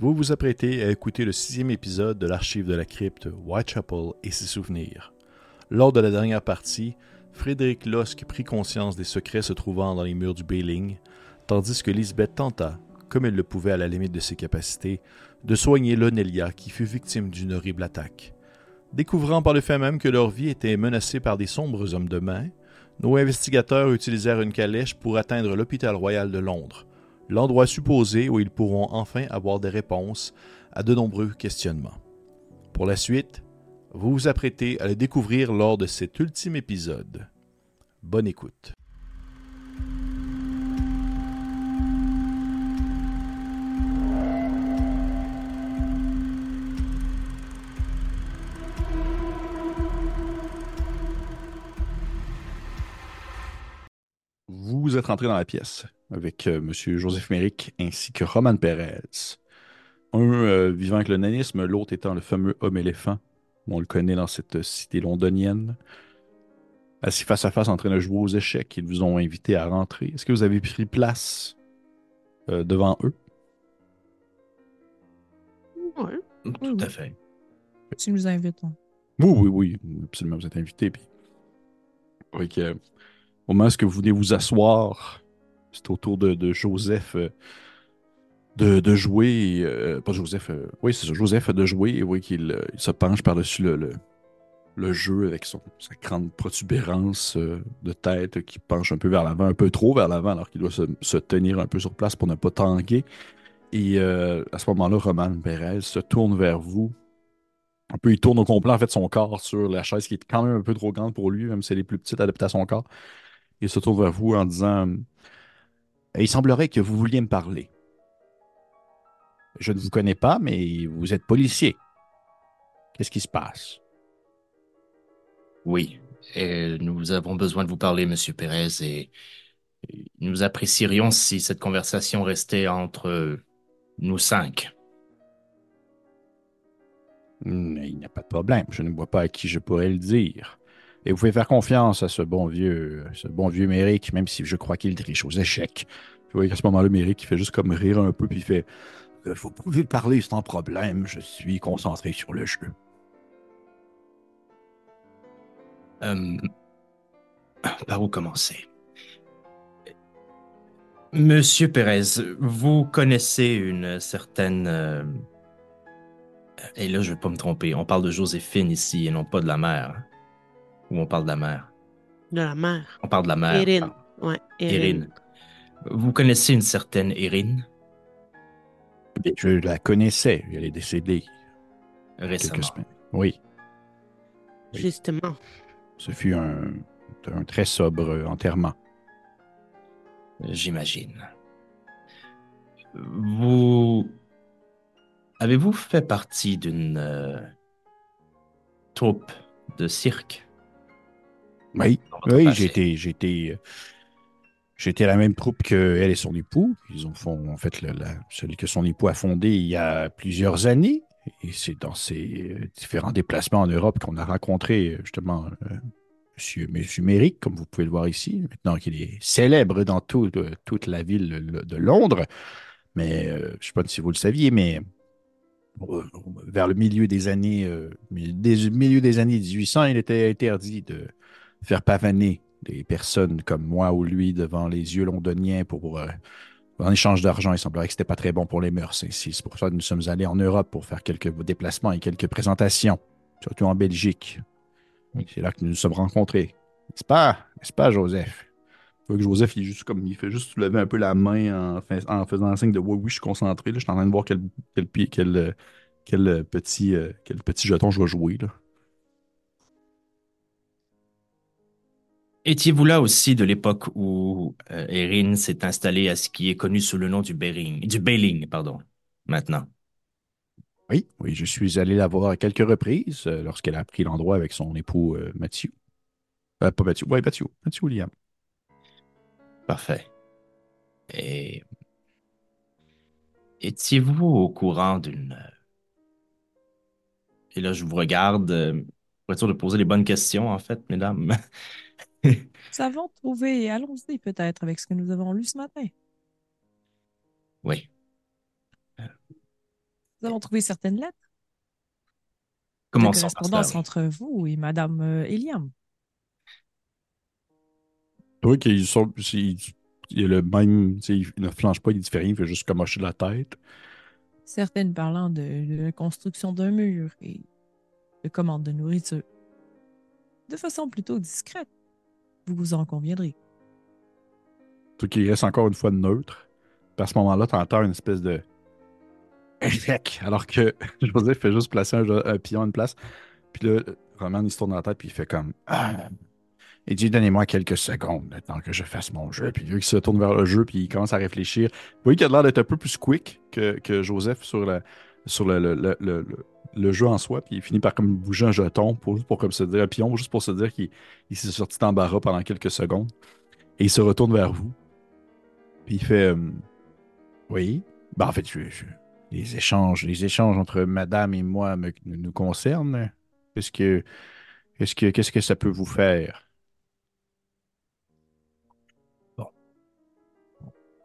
Vous vous apprêtez à écouter le sixième épisode de l'archive de la crypte Whitechapel et ses souvenirs. Lors de la dernière partie, Frédéric Losque prit conscience des secrets se trouvant dans les murs du Bailing, tandis que Lisbeth tenta, comme elle le pouvait à la limite de ses capacités, de soigner Lonelia qui fut victime d'une horrible attaque. Découvrant par le fait même que leur vie était menacée par des sombres hommes de main, nos investigateurs utilisèrent une calèche pour atteindre l'hôpital royal de Londres, l'endroit supposé où ils pourront enfin avoir des réponses à de nombreux questionnements. Pour la suite, vous vous apprêtez à le découvrir lors de cet ultime épisode. Bonne écoute. Vous êtes rentré dans la pièce avec euh, M. Joseph Méric ainsi que Roman Pérez. Un euh, vivant avec le nanisme, l'autre étant le fameux homme-éléphant. On le connaît dans cette cité londonienne. Assis face à face en train de jouer aux échecs, ils vous ont invité à rentrer. Est-ce que vous avez pris place euh, devant eux? Oui. Tout à fait. Tu nous invites. hein. Oui, oui, oui, absolument, vous êtes invité. Puis, avec, euh, au moment où est-ce que vous venez vous asseoir, c'est au tour de, de Joseph euh, de, de jouer. euh, pas Joseph, euh, oui, c'est Joseph de jouer. Et oui, qu'il il se penche par-dessus le, le, jeu avec son, sa grande protubérance de tête qui penche un peu vers l'avant, un peu trop vers l'avant, alors qu'il doit se, tenir un peu sur place pour ne pas tanguer. Et à ce moment-là, Roman Perez se tourne vers vous. Un peu, il tourne au complet, en fait, son corps sur la chaise qui est quand même un peu trop grande pour lui, même si elle est plus petite adaptée à son corps. Il se tourne vers vous en disant Il semblerait que vous vouliez me parler. Je ne vous connais pas, mais vous êtes policier. Qu'est-ce qui se passe? Oui. Et nous avons besoin de vous parler, Monsieur Pérez, et nous apprécierions si cette conversation restait entre nous cinq. Il n'y a pas de problème. Je ne vois pas à qui je pourrais le dire. Et vous pouvez faire confiance à ce bon vieux, ce bon vieux Méric, même si je crois qu'il triche aux échecs. Vous voyez qu'à ce moment-là, Méric, il fait juste comme rire un peu, puis il fait Euh, Vous pouvez parler sans problème, je suis concentré sur le jeu. Euh, par où commencer? Monsieur Pérez, vous connaissez une certaine... euh, Et là, je vais pas me tromper. On parle de Joséphine ici et non pas de la mère. Ou on parle de la mère. De la mère. On parle de la mère. Erin. Ouais, Erin. Vous connaissez une certaine Erin Je la connaissais, elle est décédée récemment. Oui. Justement. ce fut un, un très sobre enterrement. J'imagine. Vous avez-vous fait partie d'une euh, troupe de cirque? Oui, oui, j'ai été à la même troupe qu'elle et son époux. Ils ont fond, en fait, le- la- celui que son époux a fondé il y a plusieurs années. Et c'est dans ces euh, différents déplacements en Europe qu'on a rencontré euh, justement euh, Monsieur, Monsieur Méric, comme vous pouvez le voir ici, maintenant qu'il est célèbre dans tout- euh, toute la ville de- Londres. Mais euh, je ne sais pas si vous le saviez, mais vers le milieu des années, des, milieu des années 1800, il était interdit de faire pavaner des personnes comme moi ou lui devant les yeux londoniens pour, euh, en échange d'argent. Il semblerait que ce n'était pas très bon pour les mœurs. C'est pour ça que nous sommes allés en Europe pour faire quelques déplacements et quelques présentations, surtout en Belgique. C'est là que nous nous sommes rencontrés. N'est-ce pas? N'est-ce pas, Joseph? Que Joseph, il, est juste comme, il fait juste soulever un peu la main en, fais- en faisant un signe de oui, oui, je suis concentré. là. Je suis en train de voir quel, quel, quel, euh, petit, euh, quel petit jeton je vais jouer. Là. Étiez-vous là aussi de l'époque où euh, Erin s'est installée à ce qui est connu sous le nom du Bering, du Bailing, pardon, maintenant? Oui, oui, je suis allé la voir à quelques reprises euh, lorsqu'elle a pris l'endroit avec son époux euh, Mathieu. Pas Mathieu, oui, Mathieu, Mathieu William. Parfait. Et étiez-vous au courant d'une... Et là, je vous regarde pour être sûr de poser les bonnes questions, en fait, mesdames. Nous avons trouvé, allons-y peut-être avec ce que nous avons lu ce matin. Oui. Euh, Nous avons trouvé certaines lettres Comment de ça? correspondance entre vous et Madame euh, Eliam. Tu vois qu'il sont- il, il est le même, il ne flanche pas, il ne fait rien, il fait juste comme hocher la tête. Certaines parlant de, de la construction d'un mur et de commandes de nourriture. De façon plutôt discrète. Vous en conviendrez. Tu vois qu'il reste encore une fois neutre. Puis à ce moment-là, tu entends une espèce de alors que Joseph fait juste placer un, pion à une place. Puis là, Roman, il se tourne dans la tête, puis il fait comme Ah. Il dit Donnez-moi quelques secondes le temps que je fasse mon jeu. Puis lui, il se tourne vers le jeu, puis il commence à réfléchir. Vous voyez qu'il a l'air d'être un peu plus quick que, que Joseph sur, la, sur le, jeu en soi. Puis il finit par comme bouger un jeton pour, comme se dire un pion, juste pour se dire qu'il il s'est sorti d'embarras pendant quelques secondes. Et il se retourne vers vous. Puis il fait euh, Oui. Ben, en fait, les, échanges, les échanges entre madame et moi me- nous concernent. Qu'est-ce que, qu'est-ce que, qu'est-ce que ça peut vous faire?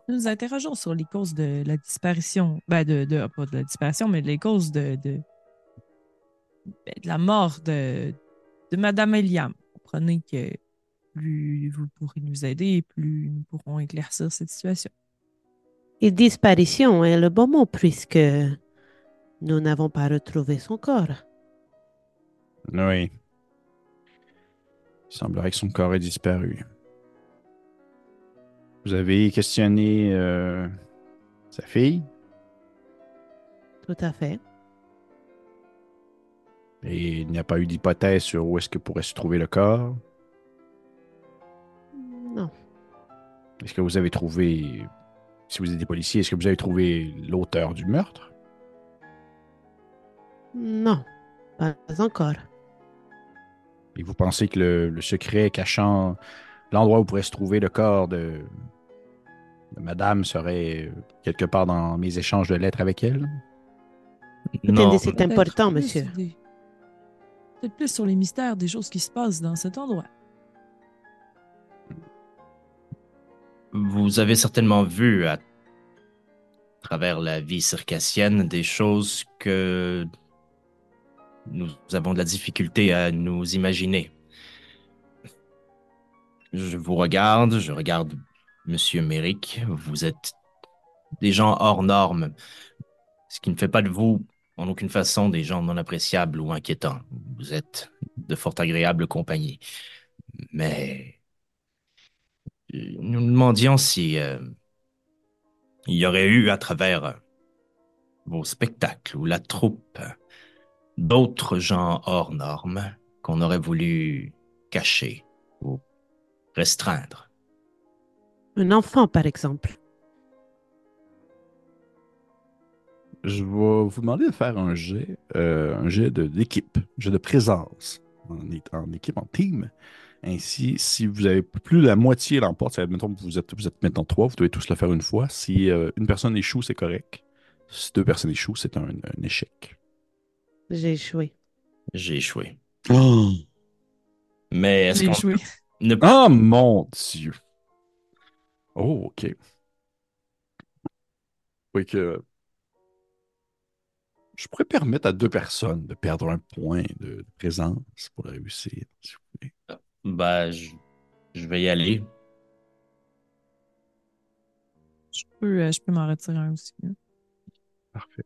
Nous nous interrogeons sur les causes de la disparition, ben de, de- pas de la disparition, mais les causes de, de, ben, de la mort de, de Madame Eliam. Comprenez que plus vous pourrez nous aider, plus nous pourrons éclaircir cette situation. Et disparition est le bon mot puisque nous n'avons pas retrouvé son corps. Oui. Il semblerait que son corps ait disparu. Vous avez questionné euh, sa fille? Tout à fait. et il n'y a pas eu d'hypothèse sur où est-ce que pourrait se trouver le corps? Non. Est-ce que vous avez trouvé, si vous êtes des policiers, est-ce que vous avez trouvé l'auteur du meurtre? Non. Pas encore. Et vous pensez que le, le secret cachant l'endroit où pourrait se trouver le corps de, de madame serait quelque part dans mes échanges de lettres avec elle Non, Attendez, c'est important, monsieur. des- Peut-être plus sur les mystères des choses qui se passent dans cet endroit. vous avez certainement vu à travers la vie circassienne des choses que nous avons de la difficulté à nous imaginer. Je vous regarde, je regarde Monsieur Méric, vous êtes des gens hors normes, ce qui ne fait pas de vous en aucune façon des gens non appréciables ou inquiétants. Vous êtes de fort agréable compagnie. Mais euh, nous nous demandions si euh, il y aurait eu à travers vos spectacles ou la troupe d'autres gens hors normes qu'on aurait voulu cacher ou restreindre. Un enfant, par exemple. Je vais vous demander de faire un jet, euh, un jet de- d'équipe, un jet de présence en, en équipe, en team. Ainsi, si vous avez plus la moitié l'emporte, mettons que vous êtes, vous êtes maintenant trois, vous devez tous le faire une fois. Si euh, une personne échoue, c'est correct. Si deux personnes échouent, c'est un, un échec. J'ai échoué. J'ai échoué. Oh, Mais est-ce J'ai qu'on ne Ah, mon Dieu! Oh, OK. Oui, que je pourrais permettre à deux personnes de perdre un point de, de présence pour réussir, s'il vous plaît. bah, je, je vais y aller. Je peux, euh, je peux m'en retirer un aussi. hein. Parfait.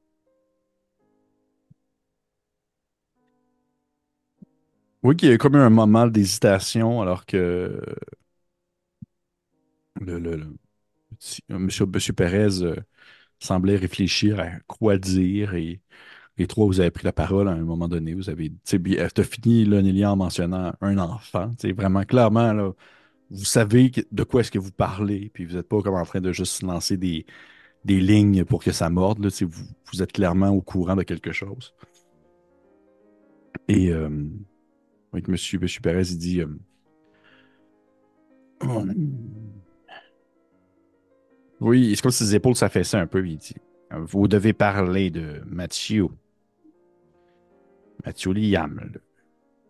Oui, qu'il y a comme eu un moment d'hésitation alors que le, euh, monsieur, monsieur Pérez euh, semblait réfléchir à quoi dire et les trois, vous avez pris la parole à un moment donné. Vous avez, bien- t'as fini, là, en mentionnant un enfant. C'est vraiment clairement, vous savez de quoi est-ce que vous parlez, puis vous n'êtes pas comme en train de juste lancer des, lignes pour que ça morde. Vous, êtes clairement au courant de quelque chose. Et euh, avec monsieur, Perez, il dit euh. Oui, c'est comme si ses épaules s'affaissaient un peu. Il dit Vous devez parler de Mathieu. Mathieu Liam,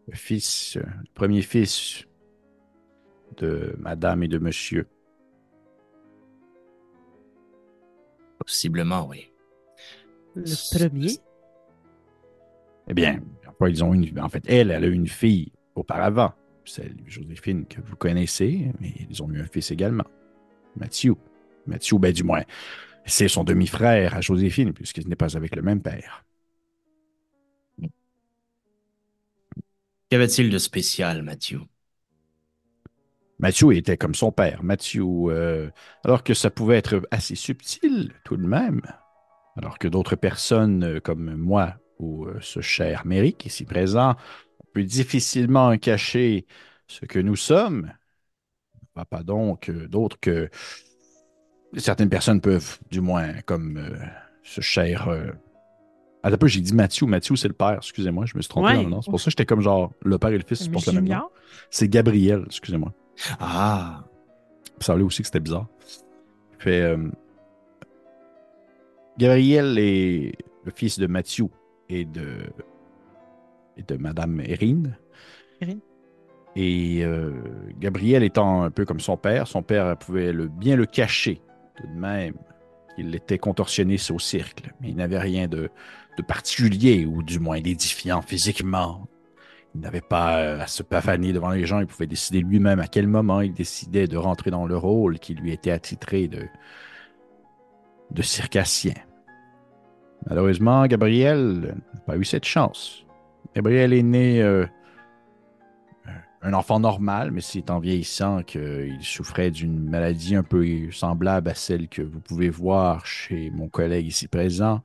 le, fils, euh, le premier fils de madame et de monsieur. Possiblement, oui. Le premier? Eh bien, parfois, ils ont une. En fait, elle, elle a eu une fille auparavant, celle Joséphine que vous connaissez, mais ils ont eu un fils également, Mathieu. Mathieu, ben du moins, c'est son demi-frère à Joséphine, puisqu'il n'est pas avec le même père. Qu'avait-il de spécial, Mathieu? Mathieu était comme son père. Mathieu, euh, alors que ça pouvait être assez subtil tout de même, alors que d'autres personnes euh, comme moi ou euh, ce cher Méric ici présent, on peut difficilement cacher ce que nous sommes. Pas, pas donc d'autres que certaines personnes peuvent, du moins, comme ce cher ah, peu, j'ai dit Mathieu. Mathieu, c'est le père. Excusez-moi, je me suis trompé Ouais. dans le nom. C'est pour ça que j'étais comme genre le père et le fils, c'est le même? C'est Gabriel, excusez-moi. Ah, Ça semblait aussi que c'était bizarre. Fait, euh, Gabriel est le fils de Mathieu et de, et de Madame Erin. Erin. Et euh, Gabriel étant un peu comme son père, son père pouvait le, bien le cacher tout de même. Il était contorsionné au cercle, mais il n'avait rien de, de particulier ou du moins d'édifiant physiquement. Il n'avait pas euh, à se pavaner devant les gens, il pouvait décider lui-même à quel moment il décidait de rentrer dans le rôle qui lui était attitré de, de circassien. Malheureusement, Gabriel n'a pas eu cette chance. Gabriel est né euh, un enfant normal, mais c'est en vieillissant qu'il souffrait d'une maladie un peu semblable à celle que vous pouvez voir chez mon collègue ici présent,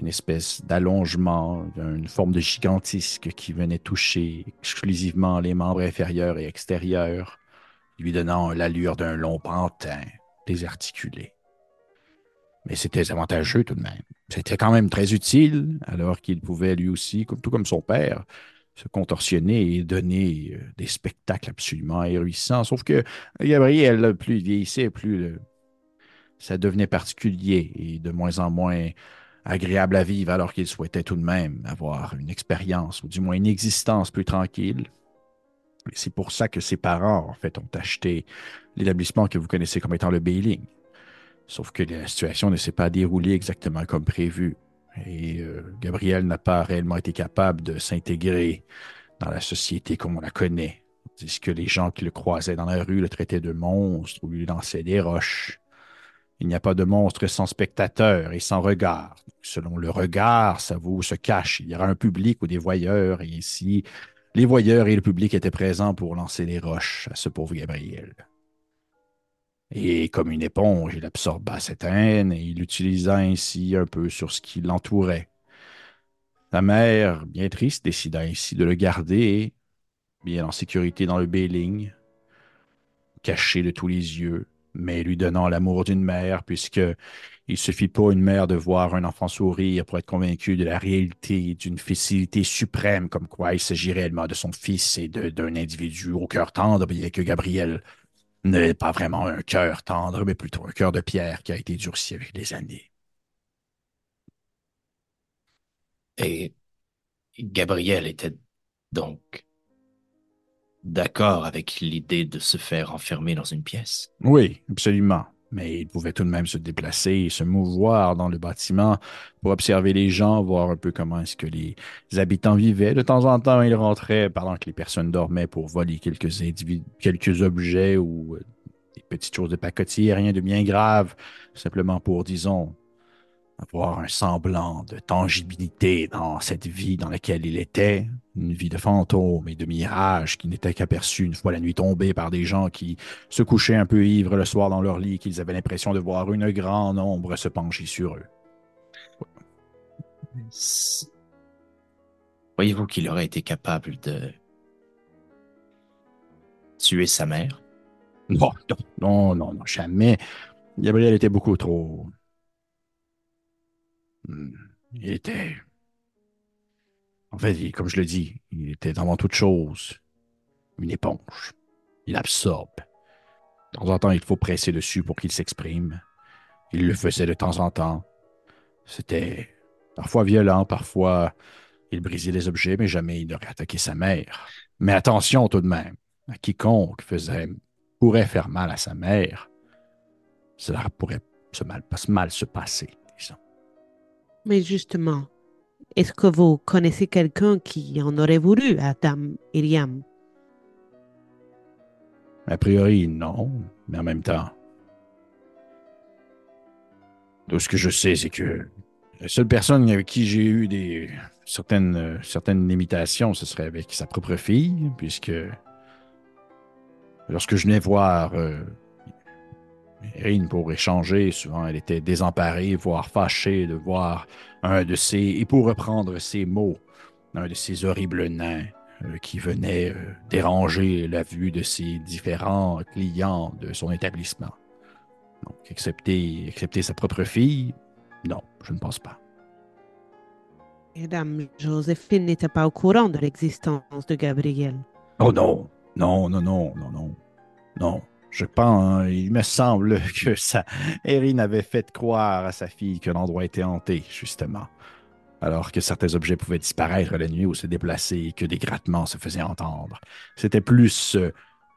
une espèce d'allongement, une forme de gigantisque qui venait toucher exclusivement les membres inférieurs et extérieurs, lui donnant l'allure d'un long pantin désarticulé. Mais c'était avantageux tout de même. C'était quand même très utile, alors qu'il pouvait lui aussi, tout comme son père, se contorsionner et donner euh, des spectacles absolument ahurissants. Sauf que Gabriel, plus il vieillissait, plus le- ça devenait particulier et de moins en moins agréable à vivre, alors qu'il souhaitait tout de même avoir une expérience, ou du moins une existence plus tranquille. C'est pour ça que ses parents, en fait, ont acheté l'établissement que vous connaissez comme étant le Bailing. Sauf que la situation ne s'est pas déroulée exactement comme prévu. Et euh, Gabriel n'a pas réellement été capable de s'intégrer dans la société comme on la connaît. Tandis que les gens qui le croisaient dans la rue le traitaient de monstre ou lui lançaient des roches. Il n'y a pas de monstre sans spectateur et sans regard. Selon le regard, ça vous se cache. Il y aura un public ou des voyeurs, et ici, les voyeurs et le public étaient présents pour lancer des roches à ce pauvre Gabriel. Et comme une éponge, il absorba cette haine et il l'utilisa ainsi un peu sur ce qui l'entourait. Sa mère, bien triste, décida ainsi de le garder, bien en sécurité dans le Béling, caché de tous les yeux, mais lui donnant l'amour d'une mère, puisque il suffit pas une mère de voir un enfant sourire pour être convaincu de la réalité d'une facilité suprême, comme quoi il s'agit réellement de son fils et d'un individu au cœur tendre, bien que Gabriel n'est pas vraiment un cœur tendre, mais plutôt un cœur de pierre qui a été durci avec les années. et Gabriel était donc d'accord avec l'idée de se faire enfermer dans une pièce? Oui, absolument. Mais il pouvait tout de même se déplacer et se mouvoir dans le bâtiment pour observer les gens, voir un peu comment est-ce que les habitants vivaient. De temps en temps, il rentrait pendant que les personnes dormaient pour voler quelques, quelques objets ou euh, des petites choses de pacotille, rien de bien grave, simplement pour, disons, avoir un semblant de tangibilité dans cette vie dans laquelle il était, une vie de fantôme et de mirage qui n'était qu'aperçue une fois la nuit tombée par des gens qui se couchaient un peu ivres le soir dans leur lit, qu'ils avaient l'impression de voir une grande ombre se pencher sur eux. S- Voyez-vous qu'il aurait été capable de tuer sa mère? Non, non, non, non, non, jamais. Gabriel était beaucoup trop. Hmm, Il était. En fait, comme je le dis, il était avant toute chose une éponge. Il absorbe. De temps en temps, il faut presser dessus pour qu'il s'exprime. Il le faisait de temps en temps. C'était parfois violent, parfois il brisait les objets, mais jamais il n'aurait attaqué sa mère. Mais attention tout de même, à quiconque faisait pourrait faire mal à sa mère, cela pourrait se mal, mal se passer, disons. Mais justement, est-ce que vous connaissez quelqu'un qui en aurait voulu à Dame A priori, non, mais en même temps. Tout ce que je sais, c'est que la seule personne avec qui j'ai eu des certaines, limitations, ce serait avec sa propre fille, puisque lorsque je venais voir euh, pour échanger, souvent elle était désemparée, voire fâchée de voir un de ses, et pour reprendre ses mots, un de ces horribles nains euh, qui venait euh, déranger la vue de ses différents clients de son établissement. Donc, excepté, excepté sa propre fille, non, je ne pense pas. Et Dame Joséphine n'était pas au courant de l'existence de Gabriel. Oh non, non, non, non, non, non, non. Je pense, il me semble que ça, Erin avait fait croire à sa fille que l'endroit était hanté, justement. Alors que certains objets pouvaient disparaître la nuit ou se déplacer et que des grattements se faisaient entendre. C'était plus euh,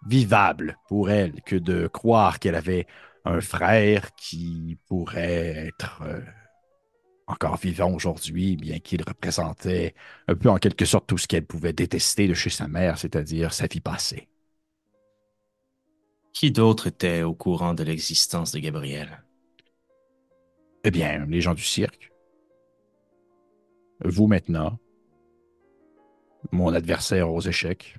vivable pour elle que de croire qu'elle avait un frère qui pourrait être euh, encore vivant aujourd'hui, bien qu'il représentait un peu en quelque sorte tout ce qu'elle pouvait détester de chez sa mère, c'est-à-dire sa vie passée. Qui d'autre était au courant de l'existence de Gabriel? Eh bien, les gens du cirque. Vous maintenant. Mon adversaire aux échecs.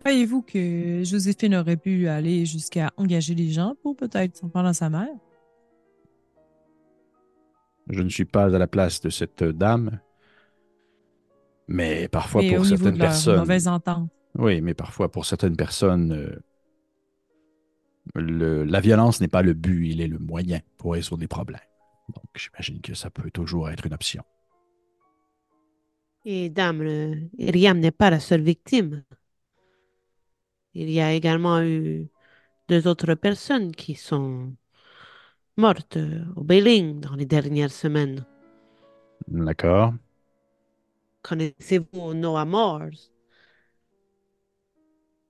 Croyez-vous que Joséphine aurait pu aller jusqu'à engager les gens pour peut-être s'en prendre à sa mère? Je ne suis pas à la place de cette dame. Mais parfois, Mais pour certaines de leur personnes. mauvaise entente. Oui, mais parfois, pour certaines personnes, euh, le- la violence n'est pas le but, il est le moyen pour résoudre des problèmes. Donc, j'imagine que ça peut toujours être une option. Et Dame euh, Iriam n'est pas la seule victime. Il y a également eu deux autres personnes qui sont mortes au Bailing dans les dernières semaines. D'accord? Connaissez-vous Noah Morse?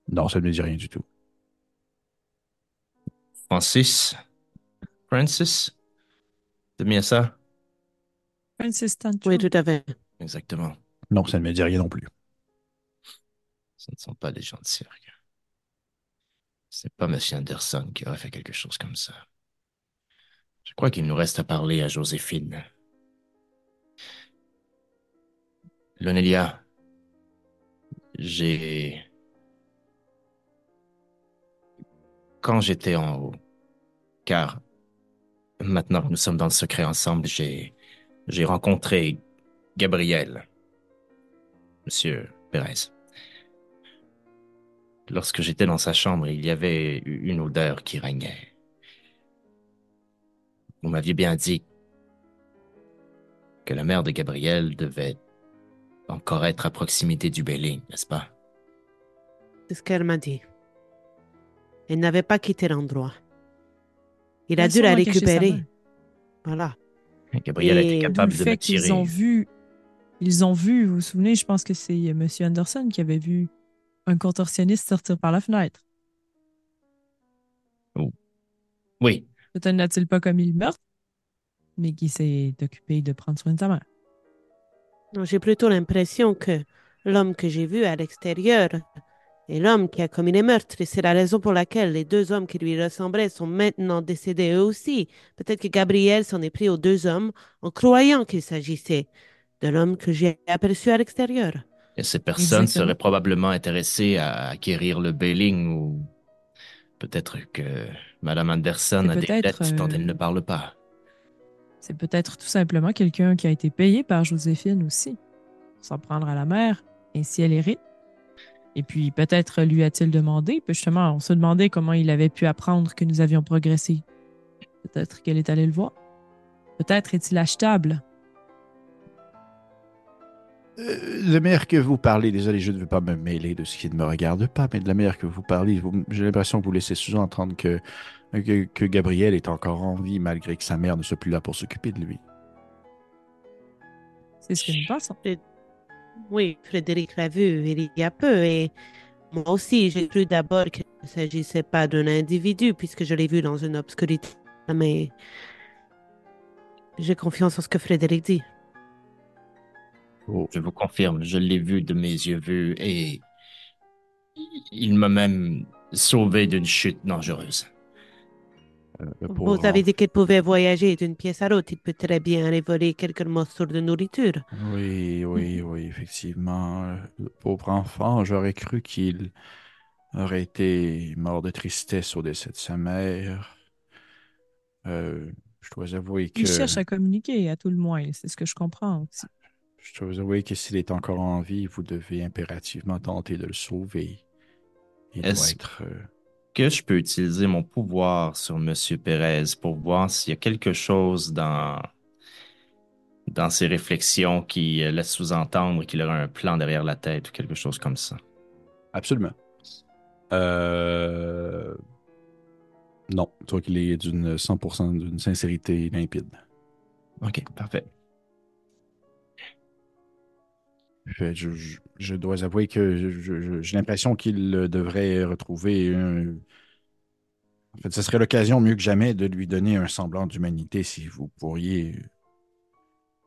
Non, ça ne me dit rien du tout. Francis? Francis? C'est bien ça? Francis Tancho. Oui, tout à fait. Exactement. Non, ça ne me dit rien non plus. Ce ne sont pas des gens de cirque. C'est pas M. Anderson qui aurait fait quelque chose comme ça. Je crois qu'il nous reste à parler à Joséphine. Lonelia, j'ai... Quand j'étais en haut, car maintenant que nous sommes dans le secret ensemble, j'ai j'ai rencontré Gabriel, Monsieur Pérez. Lorsque j'étais dans sa chambre, il y avait une odeur qui régnait. Vous m'aviez bien dit que la mère de Gabriel devait encore être à proximité du Belling, n'est-ce pas? C'est ce qu'elle m'a dit. Elle n'avait pas quitté l'endroit. Il a dû la récupérer. Voilà. Gabriel Et capable de fait me qu'ils tirer. ont vu, ils ont vu, vous vous souvenez, je pense que c'est M. Anderson qui avait vu un contorsionniste sortir par la fenêtre. Oui, Peut-être n'a-t-il pas commis le meurtre, mais qui s'est occupé de prendre soin de sa mère. J'ai plutôt l'impression que l'homme que j'ai vu à l'extérieur est l'homme qui a commis les meurtres. Et c'est la raison pour laquelle les deux hommes qui lui ressemblaient sont maintenant décédés eux aussi. Peut-être que Gabriel s'en est pris aux deux hommes en croyant qu'il s'agissait de l'homme que j'ai aperçu à l'extérieur. et ces personnes Exactement. seraient probablement intéressées à acquérir le Belling ou peut-être que Madame Anderson a des dettes dont euh, elle ne parle pas. C'est peut-être tout simplement quelqu'un qui a été payé par Joséphine aussi, s'en prendre à la mère, et si elle hérite. Et puis peut-être lui a-t-il demandé, puis justement, on se demandait comment il avait pu apprendre que nous avions progressé. Peut-être qu'elle est allée le voir. Peut-être est-il achetable. Euh, la manière que vous parlez, désolé, je ne veux pas me mêler de ce qui ne me regarde pas, mais de la manière que vous parlez, j'ai l'impression que vous laissez sous-entendre que, que, que Gabriel est encore en vie malgré que sa mère ne soit plus là pour s'occuper de lui. C'est ce que nous pensons. Oui, Frédéric l'a vu il y a peu et moi aussi j'ai cru d'abord que ne s'agissait pas d'un individu puisque je l'ai vu dans une obscurité. Mais j'ai confiance en ce que Frédéric dit. Je vous confirme, je l'ai vu de mes yeux vus et il m'a même sauvé d'une chute dangereuse. Euh, Vous avez enfant. dit qu'il pouvait voyager d'une pièce à l'autre. Il peut très bien aller voler quelques morceaux de nourriture. Oui, oui, oui, effectivement. Euh, Le pauvre enfant, j'aurais cru qu'il aurait été mort de tristesse au décès de sa mère. Euh, je dois avouer que Il cherche à communiquer, à tout le moins. C'est ce que je comprends aussi. je dois avouer que s'il est encore en vie, vous devez impérativement tenter de le sauver. Il doit être. euh, que je peux utiliser mon pouvoir sur Monsieur Pérez pour voir s'il y a quelque chose dans, dans ses réflexions qui euh, laisse sous-entendre qu'il aurait un plan derrière la tête ou quelque chose comme ça. Absolument. Euh... Non, toi qu'il est d'une 100% d'une sincérité limpide. Ok, parfait. Je, dois avouer que j'ai l'impression qu'il euh, devrait retrouver un... En fait, ce serait l'occasion mieux que jamais de lui donner un semblant d'humanité si vous pourriez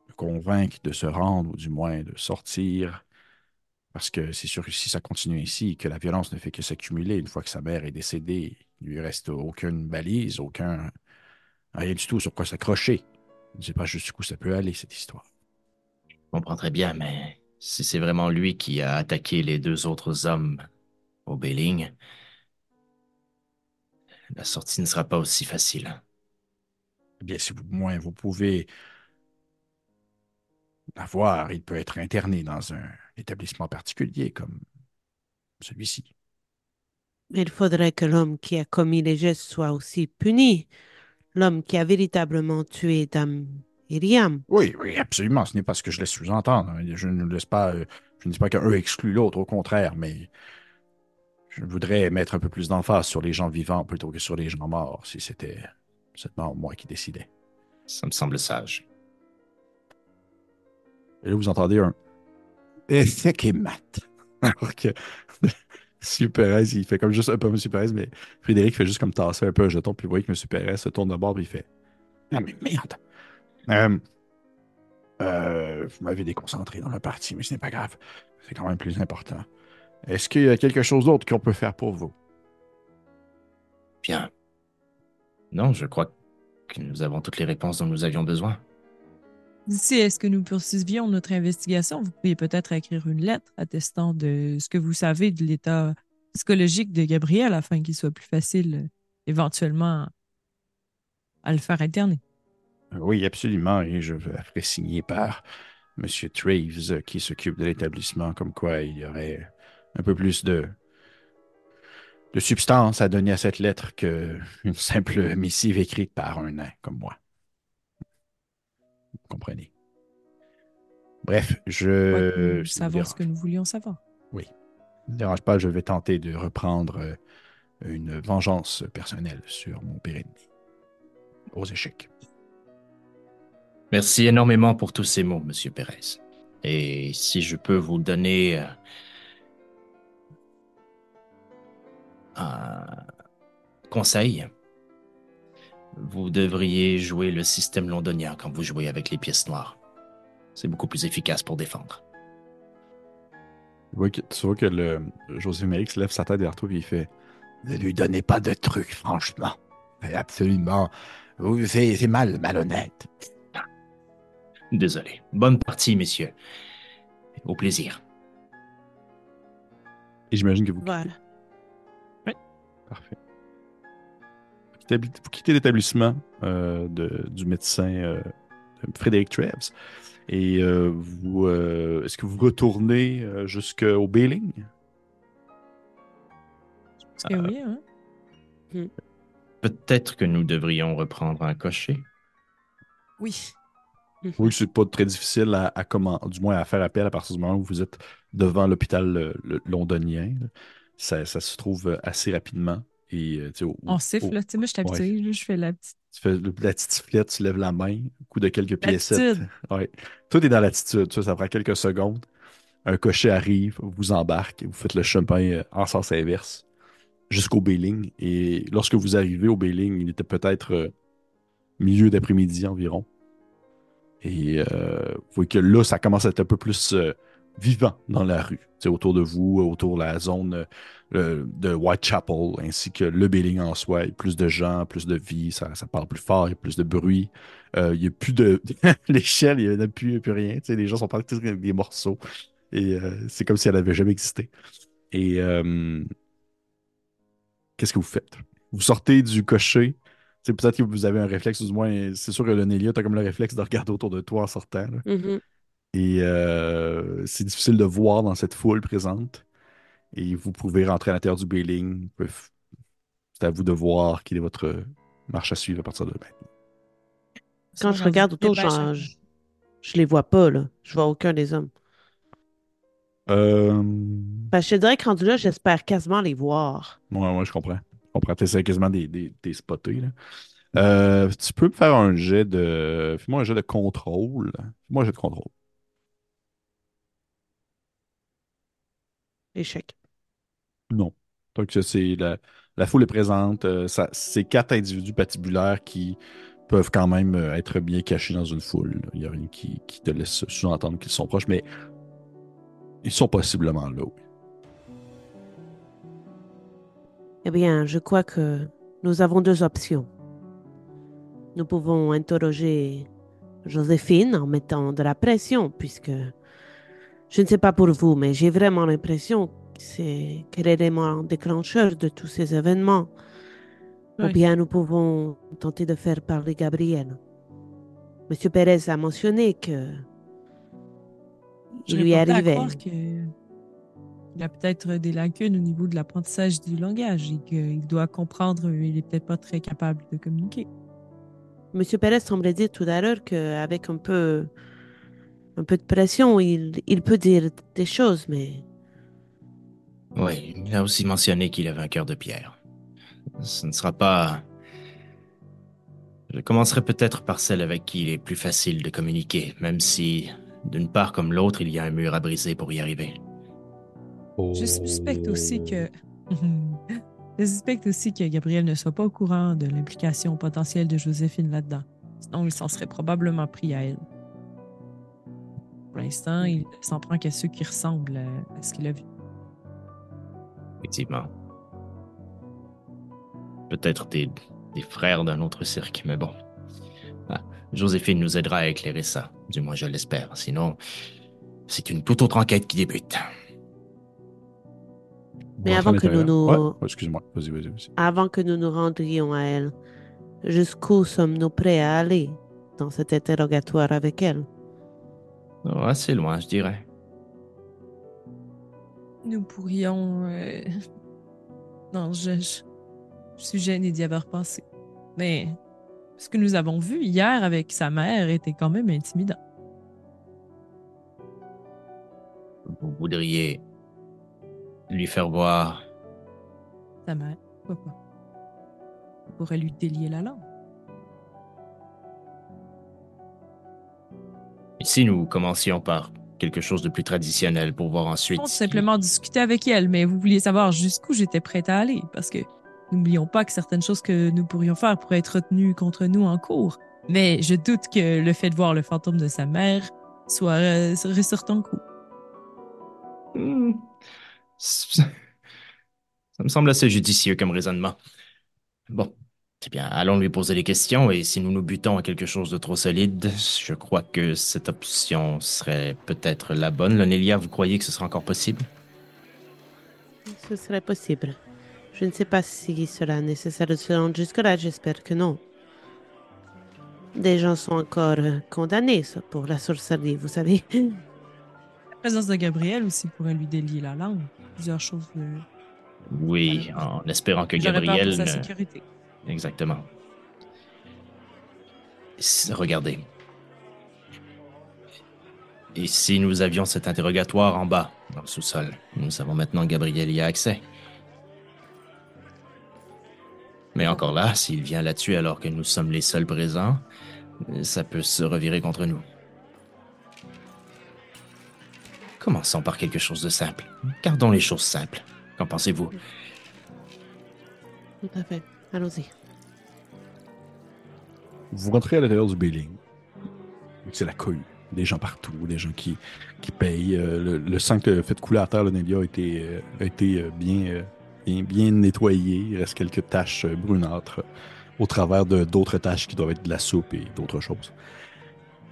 le convaincre de se rendre ou du moins de sortir. Parce que c'est sûr que si ça continue ainsi, que la violence ne fait que s'accumuler une fois que sa mère est décédée, il lui reste aucune balise, aucun... rien du tout sur quoi s'accrocher. Je ne sais pas jusqu'où ça peut aller, cette histoire. Je comprends très bien, mais si c'est vraiment lui qui a attaqué les deux autres hommes au Belling, la sortie ne sera pas aussi facile. Eh bien, si vous, moins vous pouvez l'avoir, il peut être interné dans un établissement particulier comme celui-ci. Il faudrait que l'homme qui a commis les gestes soit aussi puni. L'homme qui a véritablement tué Dame Iriam. Oui, oui, absolument. Ce n'est pas ce que je laisse sous-entendre. Je ne laisse pas, euh, je ne dis pas qu'un exclut l'autre, au contraire, mais je voudrais mettre un peu plus d'emphase sur les gens vivants plutôt que sur les gens morts, si c'était seulement moi qui décidais. Ça me semble sage. Et là, vous entendez un effet qui est mat. Alors que M. Perez, il fait comme juste, euh, pas M. Perez, mais Frédéric fait juste comme tasser un peu un jeton, puis vous voyez que M. Perez se tourne de bord, puis il fait Ah, mais merde! Euh, euh, vous m'avez déconcentré dans la partie, mais ce n'est pas grave. C'est quand même plus important. Est-ce qu'il y a quelque chose d'autre qu'on peut faire pour vous? Bien. Non, je crois que nous avons toutes les réponses dont nous avions besoin. D'ici à ce que nous poursuivions notre investigation, vous pourriez peut-être écrire une lettre attestant de ce que vous savez de l'état psychologique de Gabriel afin qu'il soit plus facile éventuellement à le faire interner. Oui, absolument, et je ferai signer par M. Traves, euh, qui s'occupe de l'établissement, comme quoi il y aurait un peu plus de, de substance à donner à cette lettre qu'une simple missive écrite par un nain comme moi. Vous comprenez? Bref, je... Savons dérange- ce que nous voulions savoir. ne me dérange pas, je vais tenter de reprendre euh, une vengeance personnelle sur mon père ennemi. Aux échecs. Merci énormément pour tous ces mots, Monsieur Pérez. Et si je peux vous donner euh, un conseil, vous devriez jouer le système londonien quand vous jouez avec les pièces noires. C'est beaucoup plus efficace pour défendre. Tu vois que, José Mérix lève sa tête vers toi et il fait Ne lui donnez pas de trucs, franchement. Absolument. Vous- c'est mal, malhonnête. Désolé. Bonne partie, messieurs. Au plaisir. Et j'imagine que vous Voilà. Parfait. Vous quittez, vous quittez l'établissement euh, de- du médecin euh, Frédéric Traves. Et euh, vous, euh, est-ce que vous retournez euh, jusqu'au Bailing? Oui, hein? Peut-être que nous devrions reprendre un cocher. Oui. Oui, c'est pas très difficile à, à comment, du moins à faire appel à partir du moment où vous êtes devant l'hôpital euh, londonien. Ça, ça se trouve assez rapidement. Et, euh, au- On au- siffle, là. Moi, je suis habituée, je fais la petite. Tu fais la petite sifflette, tu lèves la main, coup de quelques piécettes. Ouais. Tout est dans l'attitude. Ça, ça prend quelques secondes. Un cocher arrive, vous embarque, vous faites le chemin euh, en sens inverse. jusqu'au Bailing. Et lorsque vous arrivez au Bailing, il était peut-être euh, milieu d'après-midi environ. Et euh, vous voyez que là, ça commence à être un peu plus euh, vivant dans la rue, autour de vous, autour de la zone euh, de Whitechapel, ainsi que le Bailing en soi. Il y a plus de gens, plus de vie, ça, ça parle plus fort, il y a plus de bruit. il n'y a plus de. L'échelle, il n'y a plus, plus rien. les gens sont partis avec des morceaux. Et c'est comme si elle n'avait jamais existé. Et qu'est-ce que vous faites? Vous sortez du cocher. Peut-être que vous avez un réflexe, du moins, c'est sûr que le Nélia, tu as comme le réflexe de regarder autour de toi en sortant. Mm-hmm. Et euh, c'est difficile de voir dans cette foule présente. Et vous pouvez rentrer à l'intérieur du Bailing. C'est à vous de voir quelle est votre marche à suivre à partir de maintenant. Quand je regarde autour, je, je, les vois pas, là. Je vois aucun des hommes. Euh... Ben, je te dirais que rendu là, j'espère quasiment les voir. Ouais, ouais, je comprends. Comprends. Quasiment des, des. Là. Euh, tu peux me faire un jet de. Fais-moi un jet de contrôle. Fais-moi un jet de contrôle. Échec. Non. Donc, c'est la, la foule est présente. Euh, c'est quatre individus patibulaires qui peuvent quand même euh, être bien cachés dans une foule. Il n'y a rien qui, qui te laisse sous-entendre qu'ils sont proches, mais ils sont possiblement là, oui. Eh bien, je crois que nous avons deux options. Nous pouvons interroger Joséphine en mettant de la pression, puisque je ne sais pas pour vous, mais j'ai vraiment l'impression que c'est quel élément déclencheur de tous ces événements. Ou bien nous pouvons tenter de faire parler Gabriel. Monsieur Pérez a mentionné que il lui arrivait. Il a peut-être des lacunes au niveau de l'apprentissage du langage et qu'il doit comprendre, il est peut-être pas très capable de communiquer. Monsieur Pérez semblait dire tout à l'heure qu'avec un peu, un peu de pression, il, il peut dire des choses, mais. Oui, il a aussi mentionné qu'il avait un cœur de pierre. Ce ne sera pas. Je commencerai peut-être par celle avec qui il est plus facile de communiquer, même si d'une part comme l'autre, il y a un mur à briser pour y arriver. Je suspecte aussi que. Je suspecte aussi que Gabriel ne soit pas au courant de l'implication potentielle de Joséphine là-dedans. Sinon, il s'en serait probablement pris à elle. Pour l'instant, il s'en prend qu'à ceux qui ressemblent à ce qu'il a vu. Effectivement. Peut-être des, des frères d'un autre cirque, mais bon. Ah, Joséphine nous aidera à éclairer ça. Du moins, je l'espère. Sinon, c'est une toute autre enquête qui débute. Mais avant que nous nous... Excuse-moi, vas-y, vas-y, Avant que nous nous rendrions à elle, jusqu'où sommes-nous prêts à aller dans cet interrogatoire avec elle? Oh, Assez loin, je dirais. Nous pourrions... Euh, non, je, je, je suis gênée d'y avoir pensé. Mais ce que nous avons vu hier avec sa mère était quand même intimidant. Vous voudriez lui faire voir. Sa mère, pourquoi pas? On pourrait lui délier la langue. Et si nous commencions par quelque chose de plus traditionnel pour voir ensuite. On simplement discuter avec elle, mais vous vouliez savoir jusqu'où j'étais prête à aller, parce que N'oublions pas que certaines choses que nous pourrions faire pourraient être retenues contre nous en cours. Mais je doute que le fait de voir le fantôme de sa mère soit euh, sur ton coup. Hmm. Ça me semble assez judicieux comme raisonnement. Bon, eh bien, allons lui poser des questions et si nous nous butons à quelque chose de trop solide, je crois que cette option serait peut-être la bonne. Lonelia, vous croyez que ce sera encore possible? Ce serait possible. Je ne sais pas si cela est nécessaire de se rendre jusque-là, j'espère que non. Des gens sont encore condamnés pour la sorcellerie, vous savez. La présence de Gabriel aussi pourrait lui délier la langue. Plusieurs choses. De... Oui, en espérant que Gabriel. Sa sécurité. Exactement. Regardez. Et si nous avions cet interrogatoire en bas, dans le sous-sol, nous savons maintenant que Gabriel y a accès. Mais encore là, s'il vient tuer alors que nous sommes les seuls présents, ça peut se revirer contre nous. Commençons par quelque chose de simple. Gardons les choses simples. Qu'en pensez-vous? Tout à fait. Allons-y. Vous rentrez à l'intérieur du building. C'est la cohue. Des gens partout, des gens qui, qui payent. Euh, le, le sang que fait couler à terre, le Nelia, a été, euh, a été euh, bien, euh, bien, bien nettoyé. Il reste quelques taches euh, brunâtres au travers de d'autres taches qui doivent être de la soupe et d'autres choses.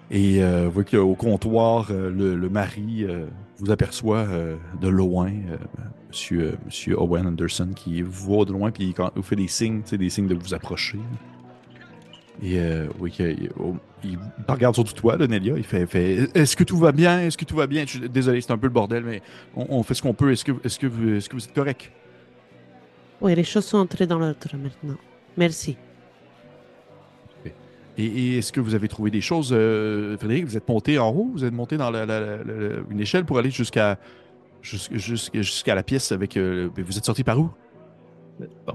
Et euh, vous voyez qu'au comptoir, euh, le, mari euh, vous aperçoit euh, de loin, euh, monsieur, Owen Anderson, qui vous voit de loin, puis quand- il vous fait des signes, des signes de vous approcher. Et oui, il, oh, il te regarde sur du toit, là, Nelia. Il fait, il fait Est-ce que tout va bien? Est-ce que tout va bien? Désolé, c'est un peu le bordel, mais on, fait ce qu'on peut. Est-ce que, est-ce, que vous, est-ce que vous êtes correct? Oui, les choses sont entrées dans l'ordre maintenant. Merci. Et, et est-ce que vous avez trouvé des choses, euh, Frédéric Vous êtes monté en haut Vous êtes monté dans la- la- la- la- une échelle pour aller jusqu'à, jusqu'à, la pièce avec. euh, vous êtes sorti par où? Bon.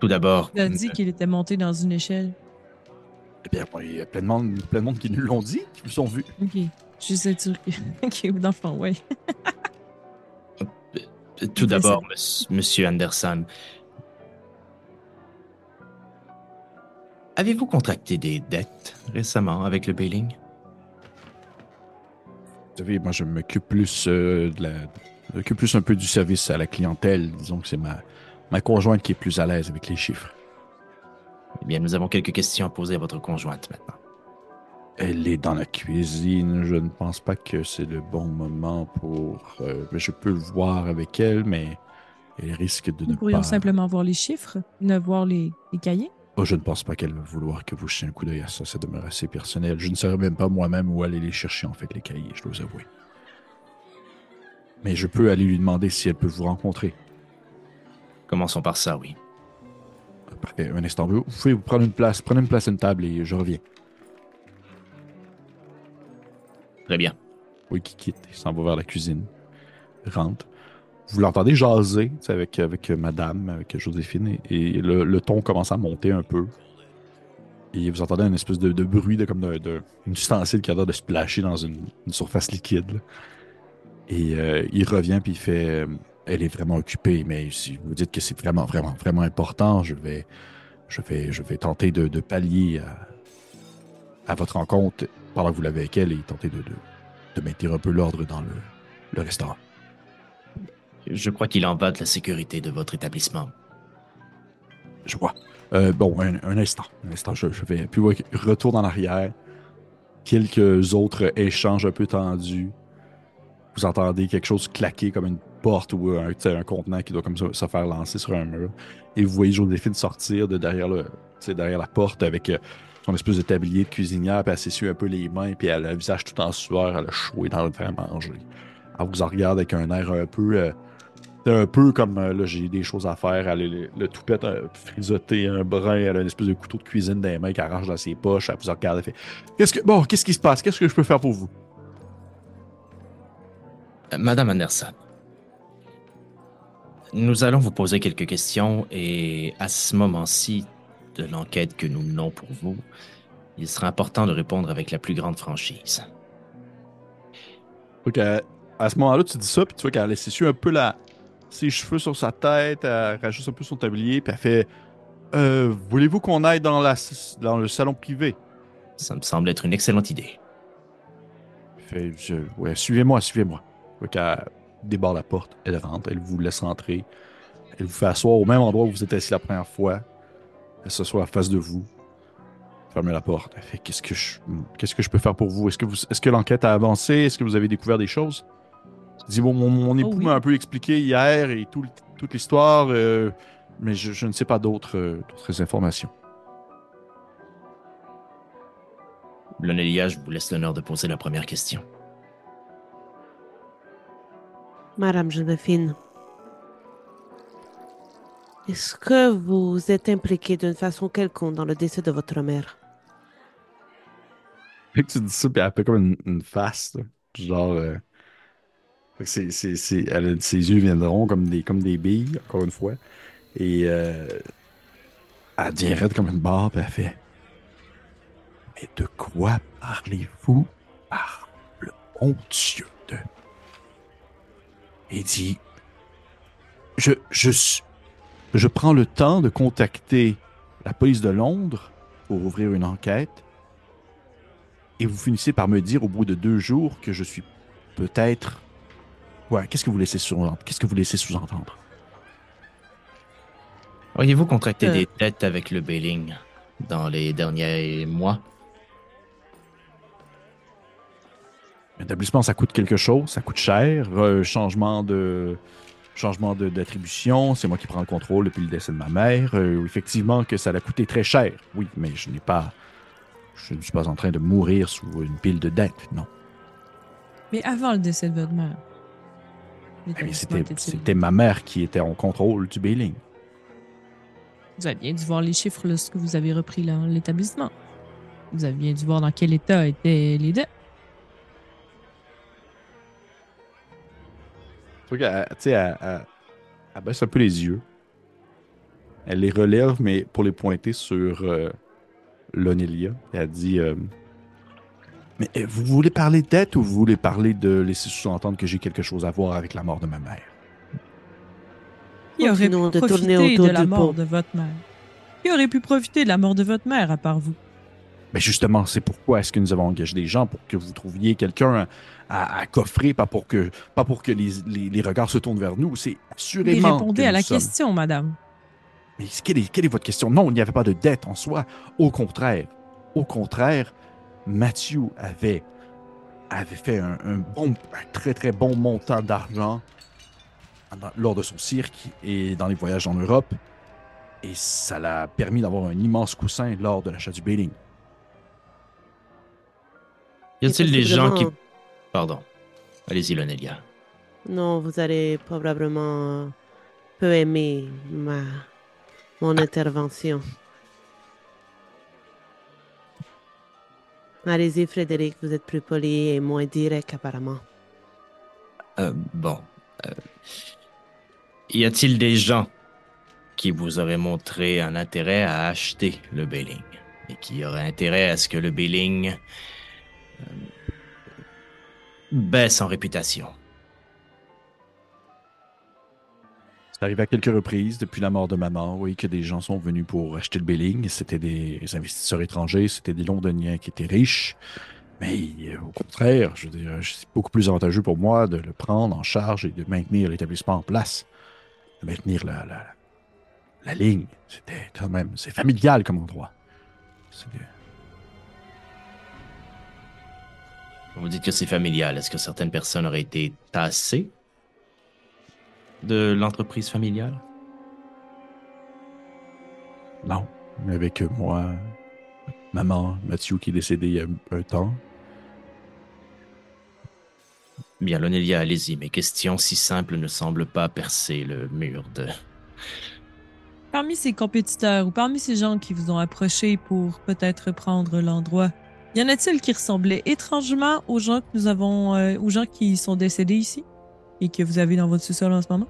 Tout d'abord, Il a dit qu'il était monté dans une échelle. Eh bien, il y a plein de monde, plein de monde qui nous l'ont dit, qui vous ont vu. Ok. Je sais sûr que. ok, dans le fond, ouais. tout d'abord, mons- monsieur Anderson. Avez-vous contracté des dettes récemment avec le Bailing? Vous savez, moi, je m'occupe plus, euh, de la, je m'occupe plus un peu du service à la clientèle. Disons que c'est ma, ma conjointe qui est plus à l'aise avec les chiffres. Eh bien, nous avons quelques questions à poser à votre conjointe maintenant. Elle est dans la cuisine. Je ne pense pas que c'est le bon moment pour. euh, je peux le voir avec elle, mais elle risque de ne Nous pourrions pas. simplement voir les chiffres, ne voir les, les cahiers. Oh, je ne pense pas qu'elle va vouloir que vous jetiez un coup d'œil à ça. Ça demeure assez personnel. Je ne saurais même pas moi-même où aller les chercher, en fait, les cahiers, je dois vous avouer. Mais je peux aller lui demander si elle peut vous rencontrer. Commençons par ça, oui. Parfait. Un instant. Vous pouvez vous prendre une place. Prenez une place à une table et je reviens. Très bien. Oui, qui quitte. Il s'en va vers la cuisine. Rentre. Vous l'entendez jaser avec, avec madame, avec Joséphine, et, et le, le ton commence à monter un peu. Et vous entendez une espèce de, bruit de, comme de, de- qui a l'air de splasher dans une, surface liquide. Et euh, il revient puis il fait euh, Elle est vraiment occupée, mais si vous dites que c'est vraiment, vraiment, vraiment important, je vais, je vais, je vais tenter de, de pallier à, votre rencontre pendant que vous l'avez avec elle et tenter de, de, de maintenir un peu l'ordre dans le restaurant. Je crois qu'il en va de la sécurité de votre établissement. Je vois. Euh, bon, un, instant. Un instant, je, vais. Puis, ouais, retour en arrière. Quelques autres échanges un peu tendus. Vous entendez quelque chose claquer comme une porte ou un, contenant qui doit comme ça se faire lancer sur un mur. Et vous voyez Joséphine sortir de derrière, le, derrière la porte avec euh, son espèce de tablier de cuisinière, puis elle s'essuie un peu les mains, puis elle a le visage tout en sueur, elle a et dans le de manger. Elle vous en regarde avec un air un peu. euh, un peu comme euh, là, j'ai des choses à faire. Elle a le, le toupette euh, frisoté, un brin, elle a une espèce de couteau de cuisine dans les mains qu'elle arrache dans ses poches. Elle vous regarde, elle fait Qu'est-ce que. Bon, qu'est-ce qui se passe? Qu'est-ce que je peux faire pour vous? Euh, Madame Anderson, nous allons vous poser quelques questions et à ce moment-ci de l'enquête que nous menons pour vous, il sera important de répondre avec la plus grande franchise. Donc, à, à ce moment-là, tu dis ça, puis tu vois qu'elle s'essuie un peu la, ses cheveux sur sa tête, elle rajoute un peu son tablier, puis elle fait euh, Voulez-vous qu'on aille dans, la, dans le salon privé? Ça me semble être une excellente idée. Elle fait je, Ouais, suivez-moi, suivez-moi. Donc, elle débarre la porte, elle rentre, elle vous laisse entrer. Elle vous fait asseoir au même endroit où vous êtes assis la première fois. Elle s'assoit en face de vous. Fermez la porte. Elle fait Qu'est-ce que je, qu'est-ce que je peux faire pour vous? Est-ce que, vous, est-ce que l'enquête a avancé? Est-ce que vous avez découvert des choses? Dis, bon, mon, mon époux oui. m'a un peu expliqué hier et tout, toute l'histoire, euh, mais je, je ne sais pas d'autres, euh, informations. Lonelia, je vous laisse l'honneur de poser la première question. Madame Joséphine, est-ce que vous êtes impliquée d'une façon quelconque dans le décès de votre mère? Que tu dis ça, puis elle fait comme une, une face, là. genre. euh, c'est, c'est, c'est- ses yeux viendront comme des, comme des billes, encore une fois. Et euh, elle devient comme une puis elle fait Mais de quoi parlez-vous par le bon Dieu de? Il dit Je, je, je prends le temps de contacter la police de Londres pour ouvrir une enquête. Et vous finissez par me dire au bout de deux jours que je suis peut-être. Ouais, qu'est-ce que vous laissez sous-entendre Qu'est-ce que vous laissez sous-entendre? Auriez-vous contracté Euh. des dettes avec le Bailing dans les derniers mois? L'établissement, ça coûte quelque chose, ça coûte cher. Euh, changement de changement de- d'attribution, c'est moi qui prends le contrôle depuis le décès de ma mère. Euh, effectivement que ça l'a coûté très cher, oui, mais je n'ai pas, je ne suis pas en train de mourir sous une pile de dettes, non. Mais avant le décès de votre mère. L'établissement C'était ma mère qui était en contrôle du bailing. Vous avez bien dû voir les chiffres lorsque vous avez repris l'établissement. Vous avez bien dû voir dans quel état étaient les dettes. Tu sais, elle baisse un peu les yeux. Elle les relève, mais pour les pointer sur euh, Lonelia. Elle dit euh, Mais euh, vous voulez parler de dette ou vous voulez parler de laisser sous-entendre que j'ai quelque chose à voir avec la mort de ma mère? Qui aurait pu de profiter autour de la mort de votre mère? Qui aurait pu profiter de la mort de votre mère à part vous? Mais justement, c'est pourquoi est-ce que nous avons engagé des gens pour que vous trouviez quelqu'un à, à coffrer, pas pour que, pas pour que les, les- les regards se tournent vers nous. C'est Mais assurément. répondez que à la sommes- question, madame. Mais quelle est, quelle est votre question? Non, il n'y avait pas de dette en soi. Au contraire. Au contraire, Mathieu avait, avait fait un, un bon, un très très bon montant d'argent lors de son cirque et dans les voyages en Europe. Et ça l'a permis d'avoir un immense coussin lors de l'achat du Bailing. Y a-t-il des gens qui... Pardon. Allez-y, Lonelia. Non, vous allez probablement peu aimer ma mon intervention. Allez-y, Frédéric, vous êtes plus poli et moins direct apparemment. Euh, bon. Euh, y a-t-il des gens qui vous auraient montré un intérêt à acheter le Bailing et qui auraient intérêt à ce que le Bailing euh, baisse en réputation? C'est arrivé à quelques reprises depuis la mort de maman, oui, que des gens sont venus pour acheter le Bailing. C'était des investisseurs étrangers, c'était des Londoniens qui étaient riches. Mais euh, au contraire, je veux dire, c'est beaucoup plus avantageux pour moi de le prendre en charge et de maintenir l'établissement en place, de maintenir la, la, la ligne. C'était quand même, c'est familial comme endroit. Vous dites que c'est familial. Est-ce que certaines personnes auraient été tassées? De l'entreprise familiale? Non, mais avec moi, maman, Mathieu qui est décédé il y a un temps. Bien, Lonelia, allez-y. Mes questions si simples ne semblent pas percer le mur de... Parmi ces compétiteurs ou parmi ces gens qui vous ont approché pour peut-être prendre l'endroit, y en a-t-il qui ressemblaient étrangement aux gens que nous avons, euh, aux gens qui sont décédés ici? Et que vous avez dans votre sous-sol en ce moment?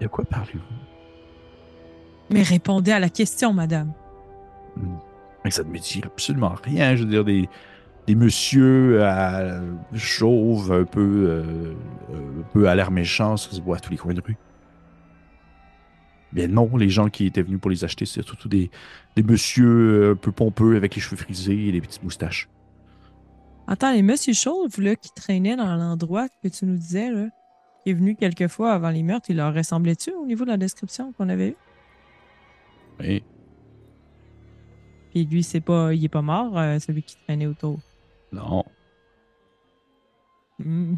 De quoi parlez-vous? Mais répondez à la question, madame. Mais ça ne me dit absolument rien. Je veux dire, des, des messieurs à, chauves, un peu, euh, un peu à l'air méchant, ça se voit à tous les coins de rue. Bien non, les gens qui étaient venus pour les acheter, c'est surtout des, des messieurs un peu pompeux avec les cheveux frisés et des petites moustaches. Attends, les monsieur Chauve, là, qui traînaient dans l'endroit que tu nous disais, là, qui est venu quelques fois avant les meurtres, il leur ressemblait-tu au niveau de la description qu'on avait eue? Et Puis lui, c'est pas, il est pas mort, euh, celui qui traînait autour. non,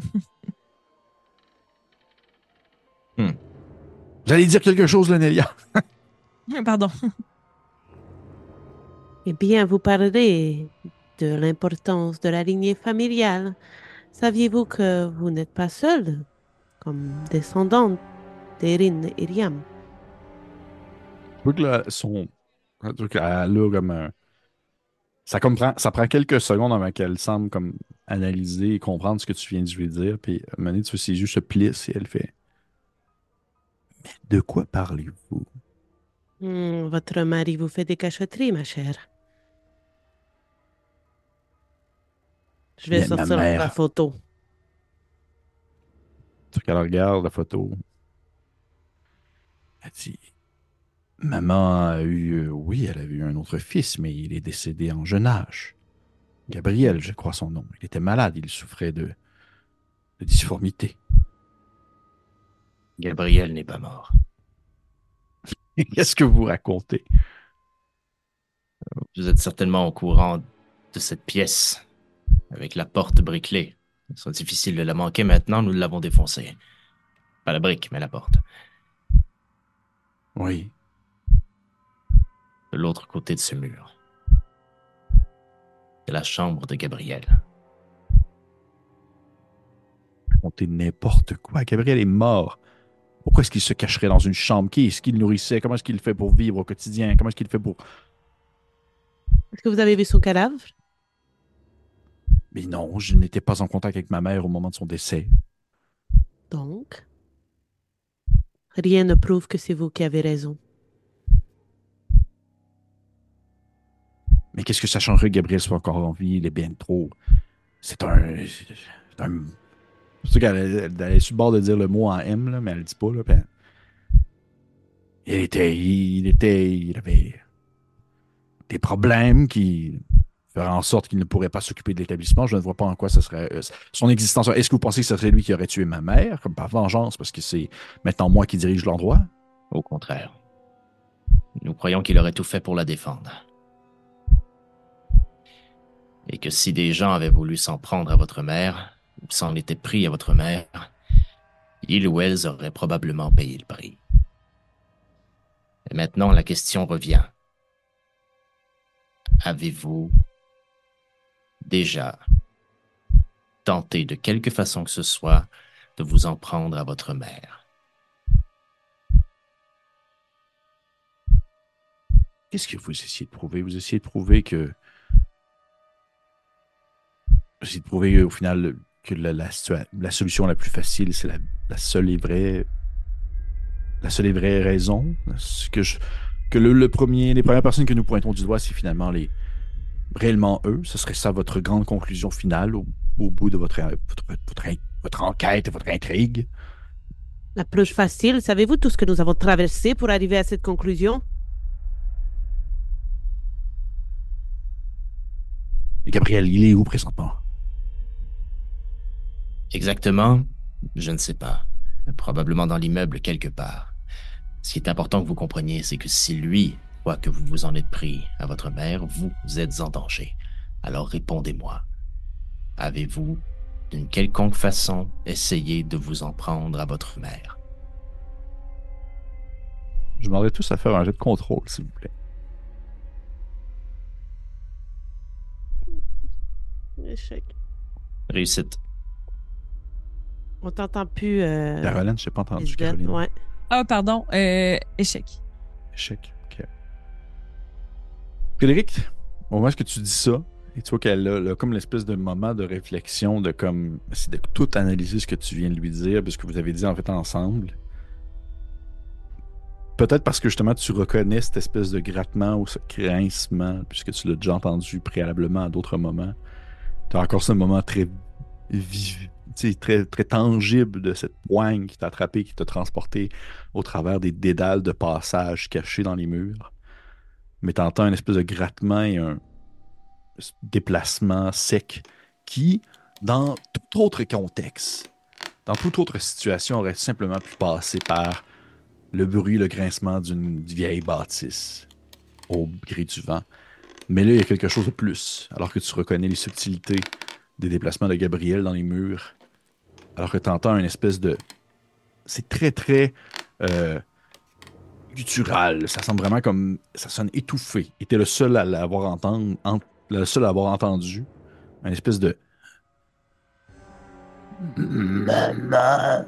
Hmm. allez dire quelque chose, Lenelia? Pardon. Eh bien, vous parlez de l'importance de la lignée familiale. Saviez-vous que vous n'êtes pas seul comme descendante d'Erin et Iriam? Je vois que là, son. cas, Elle a comme un. Ça, comprend, ça prend quelques secondes avant qu'elle semble comme analyser et comprendre ce que tu viens de lui dire. Puis, à un moment donné, tu vois ses yeux se plissent et elle fait Mais de quoi parlez-vous? Hmm, votre mari vous fait des cachotteries, ma chère. Je vais ma sortir la photo. Tu qu'elle regarde la photo. Elle dit Maman a eu, euh, oui, elle a eu un autre fils, mais il est décédé en jeune âge. Gabriel, je crois son nom. Il était malade, il souffrait de, de difformité. Gabriel n'est pas mort. Qu'est-ce que vous racontez? Vous êtes certainement au courant de cette pièce avec la porte briquelée. Ce sera difficile de la manquer maintenant, nous l'avons défoncée. Pas la brique, mais la porte. Oui. De l'autre côté de ce mur. C'est la chambre de Gabriel. Racontez n'importe quoi. Gabriel est mort. Pourquoi est-ce qu'il se cacherait dans une chambre? Qui est-ce qu'il nourrissait? Comment est-ce qu'il fait pour vivre au quotidien? Comment est-ce qu'il fait pour. Est-ce que vous avez vu son cadavre? Mais non, je n'étais pas en contact avec ma mère au moment de son décès. Donc, rien ne prouve que c'est vous qui avez raison. Mais qu'est-ce que ça changerait que Gabriel soit encore en vie? Il est bien trop. C'est un. C'est un. C'est sûr qu'elle elle- elle est sur le bord de dire le mot en M, là, mais elle le dit pas. Là, elle- Il était. Il était. Il avait des problèmes qui feraient en sorte qu'il ne pourrait pas s'occuper de l'établissement. Je ne vois pas en quoi ce serait euh, son existence. Est-ce que vous pensez que ce serait lui qui aurait tué ma mère, comme par vengeance, parce que c'est maintenant moi qui dirige l'endroit? Au contraire. Nous croyons qu'il aurait tout fait pour la défendre. Et que si des gens avaient voulu s'en prendre à votre mère, ou s'en étaient pris à votre mère, ils ou elles auraient probablement payé le prix. Et maintenant, la question revient. Avez-vous déjà tenté de quelque façon que ce soit de vous en prendre à votre mère? Qu'est-ce que vous essayez de prouver? Vous essayez de prouver que. Vous essayez de prouver au final que la, solution la plus facile, c'est la, seule et vraie. La seule vraie raison? Que, que le premier, les premières personnes que nous pointons du doigt, c'est finalement les. Réellement eux. Ce serait ça votre grande conclusion finale au, au bout de votre, votre, votre, votre enquête et votre intrigue? La plus facile, savez-vous tout ce que nous avons traversé pour arriver à cette conclusion? Et Gabriel, il est où présentement? Exactement, je ne sais pas. Probablement dans l'immeuble quelque part. Ce qui est important que vous compreniez, c'est que si lui croit que vous vous en êtes pris à votre mère, vous êtes en danger. Alors répondez-moi. Avez-vous, d'une quelconque façon, essayé de vous en prendre à votre mère? Je demanderais tous à faire un jet de contrôle, s'il vous plaît. Échec. Réussite. On t'entend plus. Euh... Caroline, je n'ai pas entendu. Caroline. ouais. Ah, pardon. euh, échec. Échec. Frédéric, au moment où tu dis ça, et tu vois qu'elle a, comme l'espèce de moment de réflexion, de comme c'est de tout analyser ce que tu viens de lui dire, parce que vous avez dit en fait ensemble. Peut-être parce que justement tu reconnais cette espèce de grattement ou ce grincement, puisque tu l'as déjà entendu préalablement à d'autres moments. Tu as encore ce moment très vif, très, très tangible de cette poigne qui t'a attrapé, qui t'a transporté au travers des dédales de passage cachés dans les murs. Mais t'entends un espèce de grattement et un déplacement sec qui, dans tout autre contexte, dans toute autre situation, aurait simplement pu passer par le bruit, le grincement d'une vieille bâtisse au gré du vent. Mais là, il y a quelque chose de plus, alors que tu reconnais les subtilités des déplacements de Gabriel dans les murs, alors que tu entends une espèce de... C'est très, très euh, guttural. Ça semble vraiment comme... Ça sonne étouffé. Et t'es le seul à l'avoir entendre, en- le seul à avoir entendu. Un espèce de... Maman.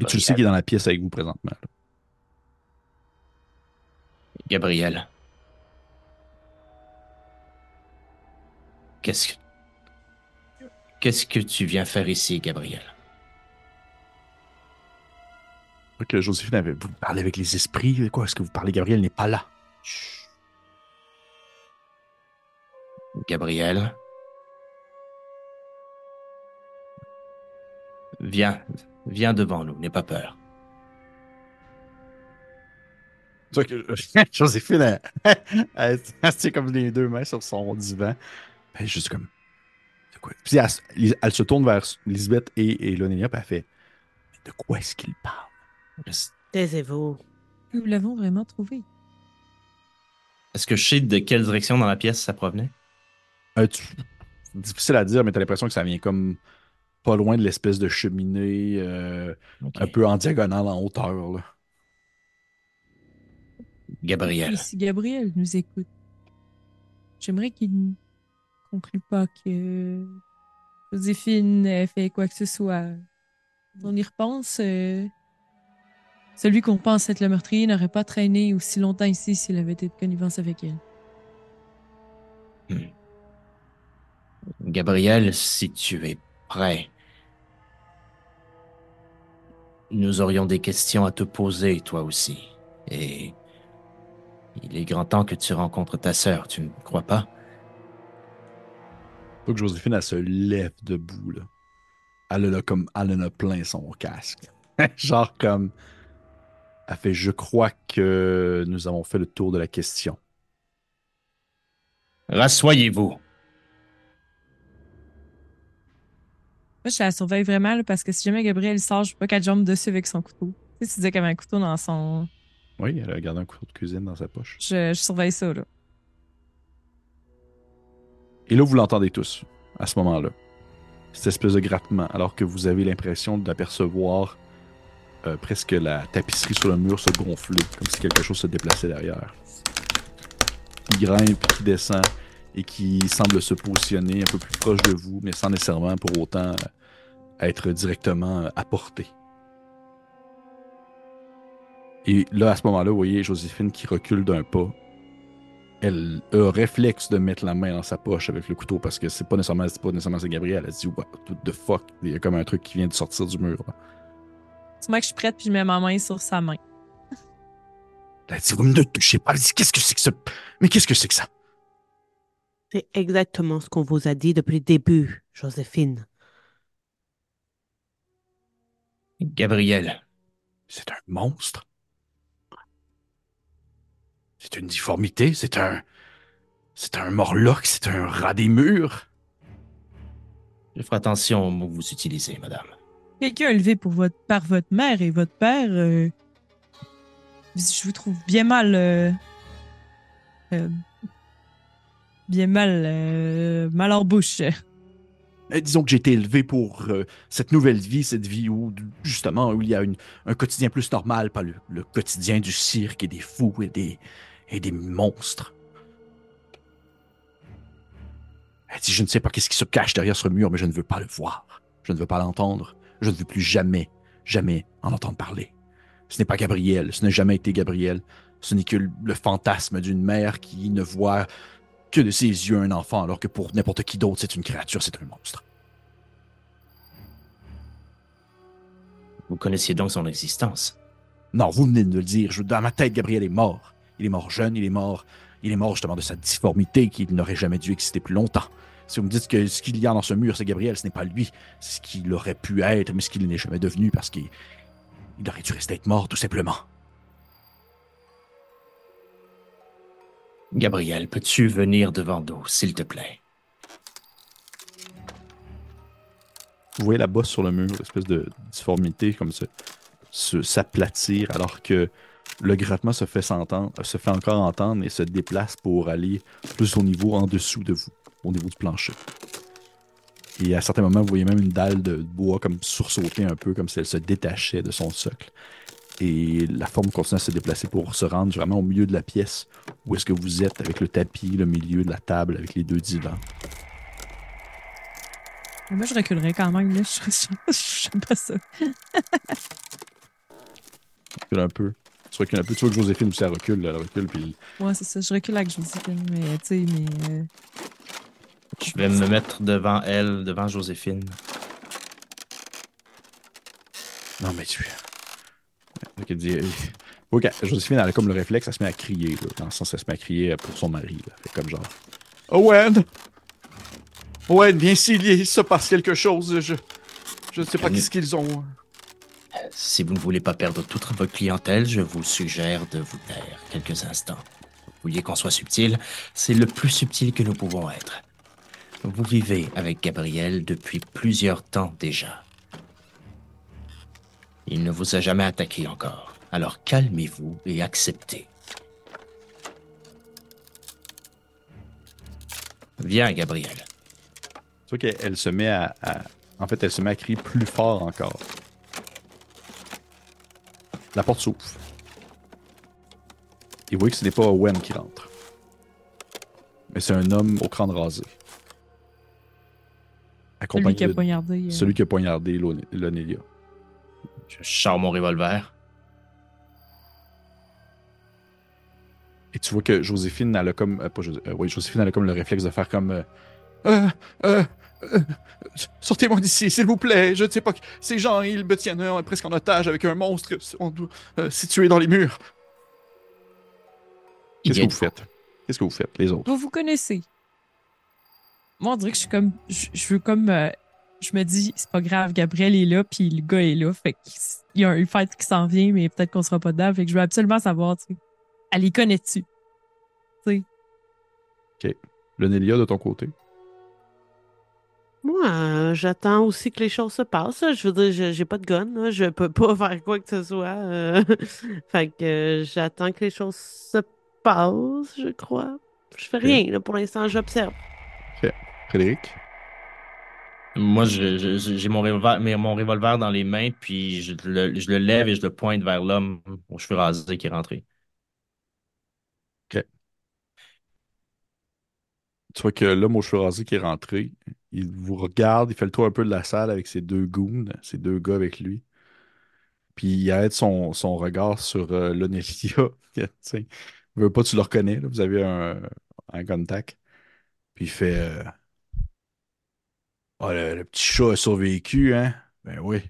Et tu le sais qu'il est dans la pièce avec vous présentement. là. Gabriel. Qu'est-ce que... Qu'est-ce que tu viens faire ici, Gabriel? Ok, Joséphine avait. Vous parlez avec les esprits? Quoi? Est-ce que vous parlez? Gabriel n'est pas là. Chut. Gabriel? Viens, viens devant nous, n'aie pas peur. Tu vois que Joséphine, elle, elle, elle tient comme les deux mains sur son divan. Est juste comme. Quoi? Puis elle, se- elle se tourne vers Lisbeth et, et Lonelia, puis elle fait De quoi est-ce qu'il parle? Taisez-vous. Nous l'avons vraiment trouvé. est-ce que je sais de quelle direction dans la pièce ça provenait? Euh, tu- Difficile à dire, mais t'as l'impression que ça vient comme pas loin de l'espèce de cheminée, euh, un peu en diagonale, en hauteur. Là. Gabriel. Et si Gabriel nous écoute, j'aimerais qu'il ne conclue pas que Joséphine ait fait quoi que ce soit. On y repense. euh, celui qu'on pense être le meurtrier n'aurait pas traîné aussi longtemps ici s'il avait été de connivence avec elle. Gabriel, si tu es prêt, nous aurions des questions à te poser, toi aussi. Et il est grand temps que tu rencontres ta sœur, tu ne crois pas? Faut que Joséphine, elle se lève debout. Là. Elle, en a comme, elle en a plein son casque. Genre comme. Elle fait Je crois que nous avons fait le tour de la question. Rassoyez-vous. Moi, je la surveille vraiment là, parce que si jamais Gabriel sort, je veux pas qu'elle jumpe dessus avec son couteau. Tu sais, tu disais qu'elle avait un couteau dans son. Oui, elle a gardé un couteau de cuisine dans sa poche. Je, je surveille ça, là. Et là, vous l'entendez tous, à ce moment-là. Cette espèce de grattement, alors que vous avez l'impression d'apercevoir euh, presque la tapisserie sur le mur se gonfler, comme si quelque chose se déplaçait derrière. Qui grimpe, qui descend, et qui semble se positionner un peu plus proche de vous, mais sans nécessairement pour autant euh, être directement euh, à portée. Et là, à ce moment-là, vous voyez Joséphine qui recule d'un pas, elle a un réflexe de mettre la main dans sa poche avec le couteau parce que c'est pas nécessairement c'est pas nécessairement c'est Gabriel. Elle se dit what the fuck, il y a comme un truc qui vient de sortir du mur. là. C'est moi que je suis prête puis je mets ma main sur sa main. Elle dit vous me ne touchez pas. Elle dit qu'est-ce que c'est que ça Mais qu'est-ce que c'est que ça? C'est exactement ce qu'on vous a dit depuis le début, Joséphine. Gabriel, C'est un monstre. C'est une difformité. C'est un c'est un morlock. C'est un rat des murs. je ferai attention aux mots que vous utilisez, madame. Quelqu'un élevé pour votre, par votre mère et votre père, euh, je vous trouve bien mal. euh, euh, bien mal. euh, mal en bouche. Eh, disons que j'ai été élevé pour euh, cette nouvelle vie, cette vie où, justement, où il y a une- un quotidien plus normal, pas le, le quotidien du cirque et des fous et des, et des monstres. Elle dit, je ne sais pas qu'est-ce qui se cache derrière ce mur, mais je ne veux pas le voir. Je ne veux pas l'entendre. Je ne veux plus jamais, jamais en entendre parler. Ce n'est pas Gabriel, ce n'a jamais été Gabriel. Ce n'est que le fantasme d'une mère qui ne voit que de ses yeux un enfant, alors que pour n'importe qui d'autre, c'est une créature, c'est un monstre. Vous connaissiez donc son existence. Non, vous venez de le dire. Je- dans ma tête, Gabriel est mort. Il est mort jeune, il est mort. Il est mort justement de sa difformité qui n'aurait jamais dû exister plus longtemps. Si vous me dites que ce qu'il y a dans ce mur, c'est Gabriel, ce n'est pas lui. C'est ce qu'il aurait pu être, mais ce qu'il n'est jamais devenu parce qu'il il aurait dû rester être mort, tout simplement. Gabriel, peux-tu venir devant nous, s'il te plaît? Vous voyez la bosse sur le mur, l'espèce de difformité comme se- s'aplatir, alors que le grattement se fait, s'entendre, se fait encore entendre et se déplace pour aller plus au niveau en dessous de vous, au niveau du plancher. Et à certains moments, vous voyez même une dalle de bois comme sursauter un peu, comme si elle se détachait de son socle. Et la forme continue à se déplacer pour se rendre vraiment au milieu de la pièce où est-ce que vous êtes avec le tapis, le milieu de la table avec les deux divans. Moi, je reculerais quand même. Là. Je je- j'aime pas ça. recule un peu. Tu recules un peu. Tu vois que Joséphine aussi, elle recule, elle recule, puis Ouais, c'est ça. Je recule avec Joséphine, mais tu sais, mais. euh, Je vais me mettre devant elle, devant Joséphine. Non, mais tu. Ok, euh, Ok, Joséphine, elle a comme le réflexe, elle se met à crier, là, dans le sens, elle se met à crier pour son mari. Là. Fait comme genre. Owen! Owen, viens ici, il se passe quelque chose. Je, je Je ne sais pas qu'est-ce qu'ils ont. Si vous ne voulez pas perdre toute votre clientèle, je vous suggère de vous taire quelques instants. Vous vouliez qu'on soit subtil, c'est le plus subtil que nous pouvons être. Vous vivez avec Gabriel depuis plusieurs temps déjà. Il ne vous a jamais attaqué encore, alors calmez-vous et acceptez. Viens, Gabriel. Vois qu'elle se met à- En fait, elle se met à crier plus fort encore. La porte s'ouvre. Et vous voyez que ce n'est pas Owen qui rentre. Mais c'est un homme au crâne rasé. Celui Accompagné qui a de- poignardé. euh, celui qui a poignardé Lon- Lonelia. Je sors mon revolver. Et tu vois que Joséphine, elle a comme. euh, pas José- euh, oui, Joséphine, elle a comme le réflexe de faire comme. euh, Euh, Sortez-moi d'ici, s'il vous plaît. Je ne sais pas. que- Ces gens, ils me tiennent euh, presque en otage avec un monstre euh, situé dans les murs. Qu'est-ce que vous faites? Qu'est-ce que vous faites, les autres? Vous vous connaissez. Moi, on dirait que je suis comme. Je, je veux comme. euh, je me dis, c'est pas grave, Gabriel est là, puis le gars est là. Fait qu'il y a une fête qui s'en vient, mais peut-être qu'on sera pas dedans. Fait que je veux absolument savoir, tu sais. Elle les connaît-tu? Lonelia, de ton côté? Moi, euh, j'attends aussi que les choses se passent. Je veux dire, je- j'ai pas de gun. là. Je peux pas faire quoi que ce soit. euh. fait que euh, j'attends que les choses se passent, je crois. Je fais Ok. rien, là, pour l'instant, j'observe. Frédéric? Moi, je- je- je- j'ai mon revolver, mais mon revolver dans les mains, puis je le, je le lève et je le pointe vers l'homme aux cheveux rasés qui est rentré. Tu vois que l'homme aux cheveux rasés qui est rentré, il vous regarde, il fait le tour un peu de la salle avec ses deux goons, ses deux gars avec lui. Puis il arrête son, son regard sur euh, Lonelia. Tu veut pas que tu le reconnais, là. vous avez un, un contact. Puis il fait euh, Ah, le, le petit chat a survécu, hein? Ben oui.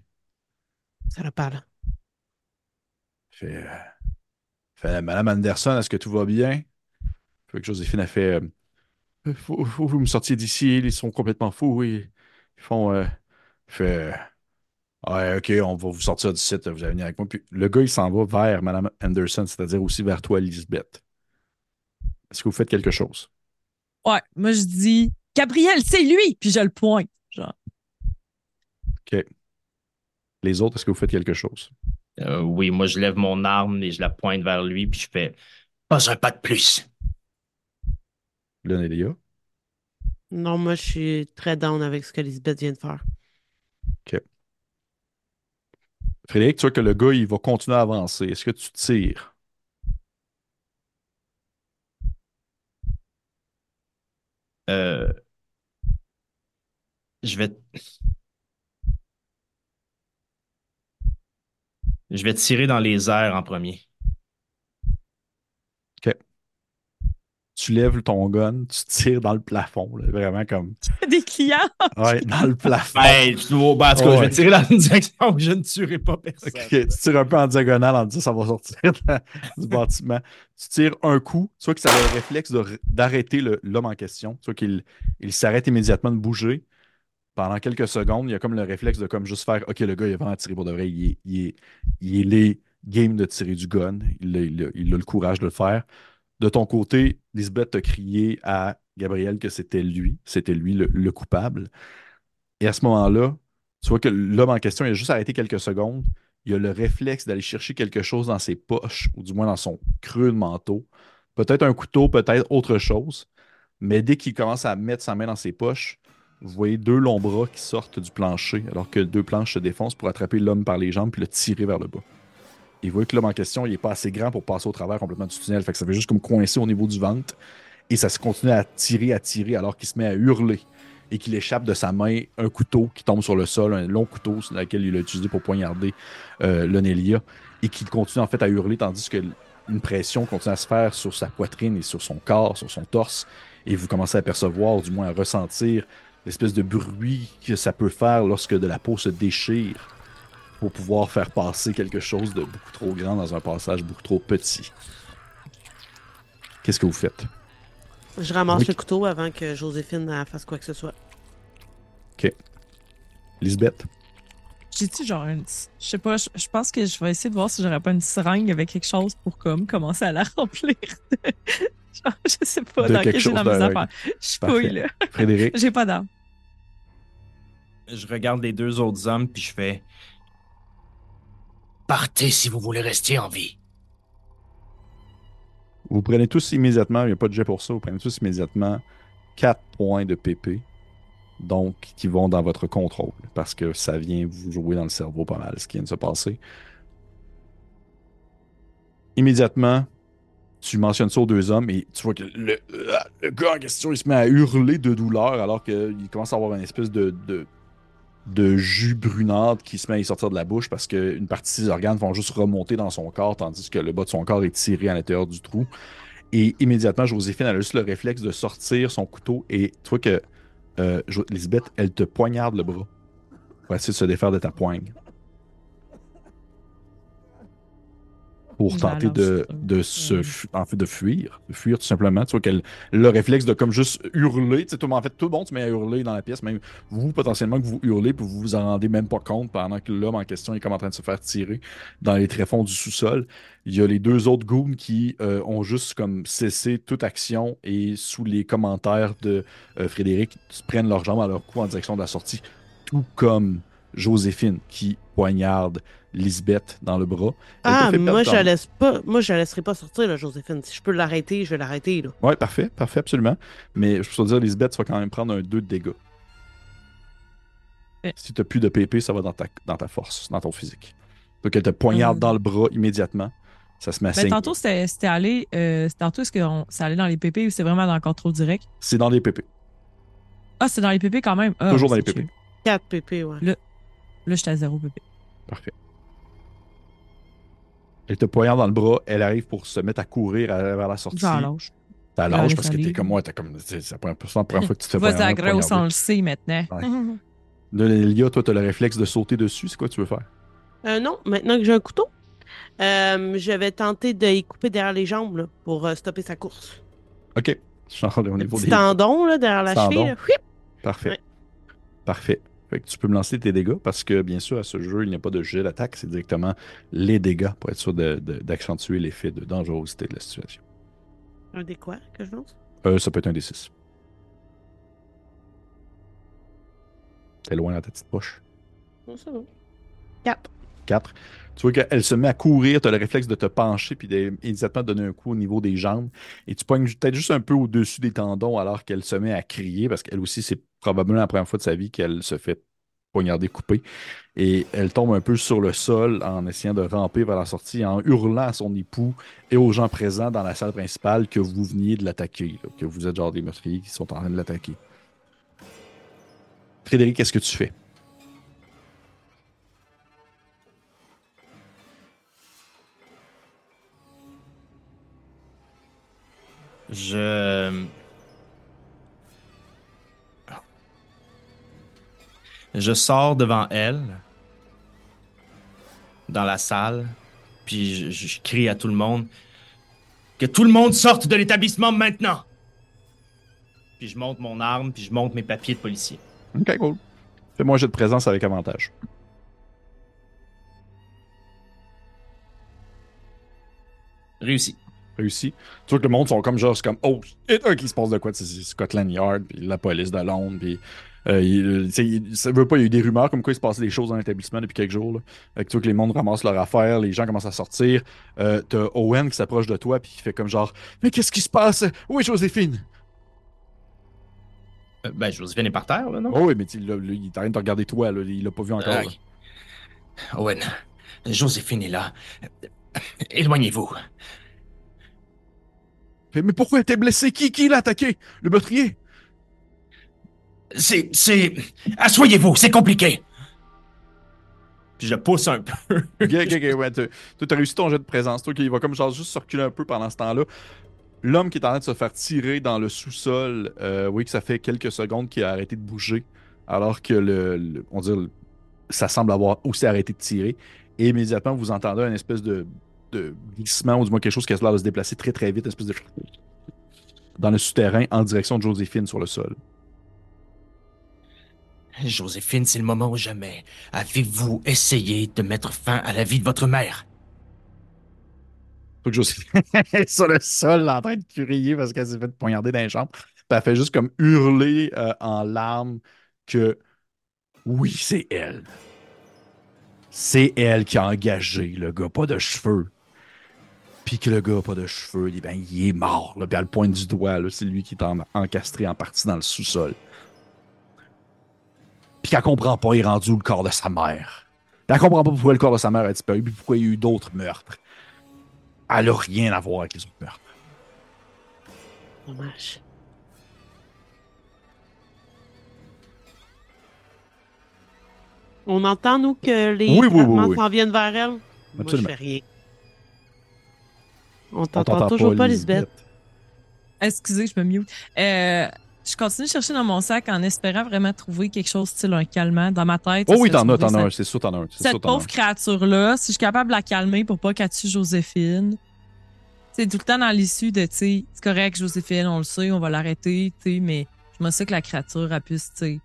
Ça le parle. Il fait, euh, il fait Madame Anderson, est-ce que tout va bien? Fait que Joséphine a fait euh, faut, faut que vous me sortiez d'ici, ils sont complètement fous. Ils, ils font. euh, fait Ouais, ok, on va vous sortir du site, vous allez venir avec moi. Puis le gars, il s'en va vers Madame Anderson, c'est-à-dire aussi vers toi, Lisbeth. Est-ce que vous faites quelque chose? Ouais, moi, je dis, Gabriel, c'est lui! Puis je le pointe. Genre, Les autres, est-ce que vous faites quelque chose? Euh, oui, moi, je lève mon arme et je la pointe vers lui, puis je fais pas un pas de plus. Non, moi, je suis très down avec ce que Lisbeth vient de faire. Frédéric, tu vois que le gars, il va continuer à avancer. Est-ce que tu tires? Euh, je vais. Je vais tirer dans les airs en premier. Tu lèves ton gun, tu tires dans le plafond, là, vraiment comme. des clients. Ouais, dans le plafond. Ben, je- bon, ben, en tout cas, Ouais. je vais tirer dans une direction où je ne tuerai pas personne. Ok, tu tires un peu en diagonale en disant ça va sortir la- du bâtiment. Tu tires un coup, tu vois que ça a le réflexe d'arrêter le- l'homme en question. Tu vois qu'il il s'arrête immédiatement de bouger. Pendant quelques secondes, il y a comme le réflexe de comme juste faire OK, le gars, il a vraiment tiré pour de vrai. Il est, il est, il est game de tirer du gun. Il a, il a- il a le courage de le faire. De ton côté, Lisbeth a crié à Gabriel que c'était lui, c'était lui le, le coupable. Et à ce moment-là, tu vois que l'homme en question, il a juste arrêté quelques secondes. Il a le réflexe d'aller chercher quelque chose dans ses poches, ou du moins dans son creux de manteau. Peut-être un couteau, peut-être autre chose. Mais dès qu'il commence à mettre sa main dans ses poches, vous voyez deux longs bras qui sortent du plancher, alors que deux planches se défoncent pour attraper l'homme par les jambes puis le tirer vers le bas. Vous voyez que l'homme en question, il n'est pas assez grand pour passer au travers complètement du tunnel. Fait que ça fait juste comme coincer au niveau du ventre. Et ça se continue à tirer, à tirer, alors qu'il se met à hurler. Et qu'il échappe de sa main un couteau qui tombe sur le sol, un long couteau sur lequel il a utilisé pour poignarder euh, Lonelia. Et qu'il continue en fait à hurler tandis que une pression continue à se faire sur sa poitrine et sur son corps, sur son torse. Et vous commencez à percevoir, du moins à ressentir, l'espèce de bruit que ça peut faire lorsque de la peau se déchire pour pouvoir faire passer quelque chose de beaucoup trop grand dans un passage beaucoup trop petit. Qu'est-ce que vous faites? Je ramasse Oui. le couteau avant que Joséphine fasse quoi que ce soit. Lisbeth? J'ai-tu genre une. Je sais pas, je, pense que je vais essayer de voir si j'aurais pas une seringue avec quelque chose pour comme commencer à la remplir. de- genre, je sais pas De dans quel j'ai dans mes de- affaires. Je fouille, là. Frédéric, J'ai pas d'arme. Je regarde les deux autres hommes, puis je fais Partez si vous voulez rester en vie. vous prenez tous immédiatement, il n'y a pas de jet pour ça, vous prenez tous immédiatement 4 points de PP, donc qui vont dans votre contrôle, parce que ça vient vous jouer dans le cerveau pas mal, ce qui vient de se passer. Immédiatement, tu mentionnes ça aux deux hommes et tu vois que le, gars en question, il se met à hurler de douleur alors qu'il commence à avoir une espèce de, de jus brunâtre qui se met à y sortir de la bouche parce qu'une partie de ses organes vont juste remonter dans son corps tandis que le bas de son corps est tiré à l'intérieur du trou. Et immédiatement, Joséphine a juste le réflexe de sortir son couteau et tu vois que euh, Lisbeth, elle te poignarde le bras pour essayer de se défaire de ta poigne. Pour tenter de, de se en fait, de fuir, de fuir tout simplement. Tu vois qu'elle le réflexe de comme juste hurler. Tu sais, tout, en fait, tout le monde se met à hurler dans la pièce, même vous, potentiellement, que vous hurlez, puis vous vous en rendez même pas compte pendant que l'homme en question est comme en train de se faire tirer dans les tréfonds du sous-sol. Il y a les deux autres goons qui euh, ont juste comme cessé toute action et sous les commentaires de euh, Frédéric, prennent leurs jambes à leur cou en direction de la sortie, tout comme Joséphine qui poignarde Lisbeth dans le bras. Elle Ah, moi, je la laisse pas. Moi, je la laisserai pas sortir, là, Joséphine. Si je peux l'arrêter, je vais l'arrêter, là. Ouais, parfait, parfait, absolument. Mais je peux te dire, Lisbeth, tu vas quand même prendre un 2 de dégâts. Si tu n'as plus de PP, ça va dans ta, dans ta force, dans ton physique. Donc, elle te poignarde Euh. dans le bras immédiatement. Ça se met à Ben, tantôt, c'était c'était allé. Euh, tantôt, est-ce que on- ça allait dans les PP ou c'est vraiment dans le contrôle direct? C'est dans les PP. Ah, c'est dans les PP quand même. Ah, Toujours dans les PP. chill. 4 PP, ouais. Là, j'étais à zéro PP. Parfait. Elle te poignarde dans le bras. Elle arrive pour se mettre à courir à- vers la sortie. J'en lâche. T'as laisse parce que t'es comme moi. T'es comme, c'est la première fois que tu te fais Vas-y, la grosse, on le sait maintenant. Ouais. De Lélia, toi, t'as le réflexe de sauter dessus. C'est quoi que tu veux faire? Euh, non, maintenant que j'ai un couteau, euh, je vais tenter de y couper derrière les jambes, là, pour euh, stopper sa course. OK. Genre, au Le niveau des... tendon, là, derrière la Tendon. cheville, là. Parfait. Ouais. Parfait. Fait que tu peux me lancer tes dégâts parce que, bien sûr, à ce jeu, il n'y a pas de jet d'attaque, c'est directement les dégâts pour être sûr d'accentuer l'effet de dangerosité de la situation. Un des quoi que je lance? Euh, ça peut être un des 6. T'es loin dans ta petite poche. Non, ça va. 4. 4. Tu vois qu'elle se met à courir, tu as le réflexe de te pencher puis d'immédiatement donner un coup au niveau des jambes. Et tu pognes peut-être juste un peu au-dessus des tendons alors qu'elle se met à crier parce qu'elle aussi, c'est probablement la première fois de sa vie qu'elle se fait poignarder, couper. Et elle tombe un peu sur le sol en essayant de ramper vers la sortie, en hurlant à son époux et aux gens présents dans la salle principale que vous veniez de l'attaquer, que vous êtes genre des meurtriers qui sont en train de l'attaquer. Frédéric, qu'est-ce que tu fais? Je. Je sors devant elle, dans la salle, puis je, je crie à tout le monde que tout le monde sorte de l'établissement maintenant. Puis je monte mon arme, puis je monte mes papiers de policier. Ok, cool. Fais-moi un jet de présence avec avantage. Réussi. Réussi. Tu vois que le monde sont comme genre, c'est comme, oh, shit, ok, il se passe de quoi? C'est Scotland Yard, puis la police de Londres, puis. euh, il- sais, il- ça veut pas, il y a eu des rumeurs comme quoi il se passait des choses dans l'établissement depuis quelques jours. Là. Fait que tu vois que les mondes ramassent leur affaire, les gens commencent à sortir. Euh, T'as Owen qui s'approche de toi, puis qui fait comme genre, mais qu'est-ce qui se passe? Où est Joséphine? Euh, ben, Joséphine est par terre, là, non? Oh oui, mais tu- là, lui, il est en train de regarder toi, là, il l'a pas vu encore. Là. Owen, Joséphine est là. Éloignez-vous. Fait, mais pourquoi elle était blessée? Qui, qui l'a attaqué? Le meurtrier? C'est. C'est. Assoyez-vous, c'est compliqué. Puis je le pousse un peu. Ok, ok, ok, ouais, t'as- toi, t'as réussi ton jet de présence. Toi, qui va comme genre juste circuler un peu pendant ce temps-là. L'homme qui est en train de se faire tirer dans le sous-sol, euh, oui, que ça fait quelques secondes qu'il a arrêté de bouger, alors que le, le- on dirait, le- ça semble avoir aussi arrêté de tirer. Et immédiatement, vous entendez un espèce de, de glissement, ou du moins quelque chose qui a l'air de se déplacer très très vite, une espèce de dans le souterrain en direction de Joséphine sur le sol. Joséphine, c'est le moment ou jamais. Avez-vous essayé de mettre fin à la vie de votre mère? Faut que Joséphine est sur le sol en train de crier parce qu'elle s'est fait poignarder dans les jambes. Puis elle fait juste comme hurler euh, en larmes que oui, c'est elle. C'est elle qui a engagé le gars, pas de cheveux. Puis que le gars a pas de cheveux, eh ben, il est mort. Là. Puis elle pointe du doigt, là, c'est lui qui est en- encastré en partie dans le sous-sol. Puis qu'elle comprend pas, il est rendu où le corps de sa mère. Puis elle comprend pas pourquoi le corps de sa mère a disparu, puis pourquoi il y a eu d'autres meurtres. Elle a rien à voir avec les autres meurtres. Dommage. On entend, nous, que les Oui, oui, oui, s'en viennent vers elle? Moi, je Absolument. fais rien. On t'entend toujours pas, Lisbeth. Excusez, je me mute. Euh, je continue de chercher dans mon sac en espérant vraiment trouver quelque chose style un calmant dans ma tête. Oh oui, t'en as, t'en as un, c'est sûr, t'en as un. Cette pauvre créature-là, si je suis capable de la calmer pour pas qu'elle tue Joséphine, c'est tout le temps dans l'issue de, tu sais, c'est correct, Joséphine, on le sait, on va l'arrêter, tu sais, mais je me sais que la créature, elle puisse, tu sais,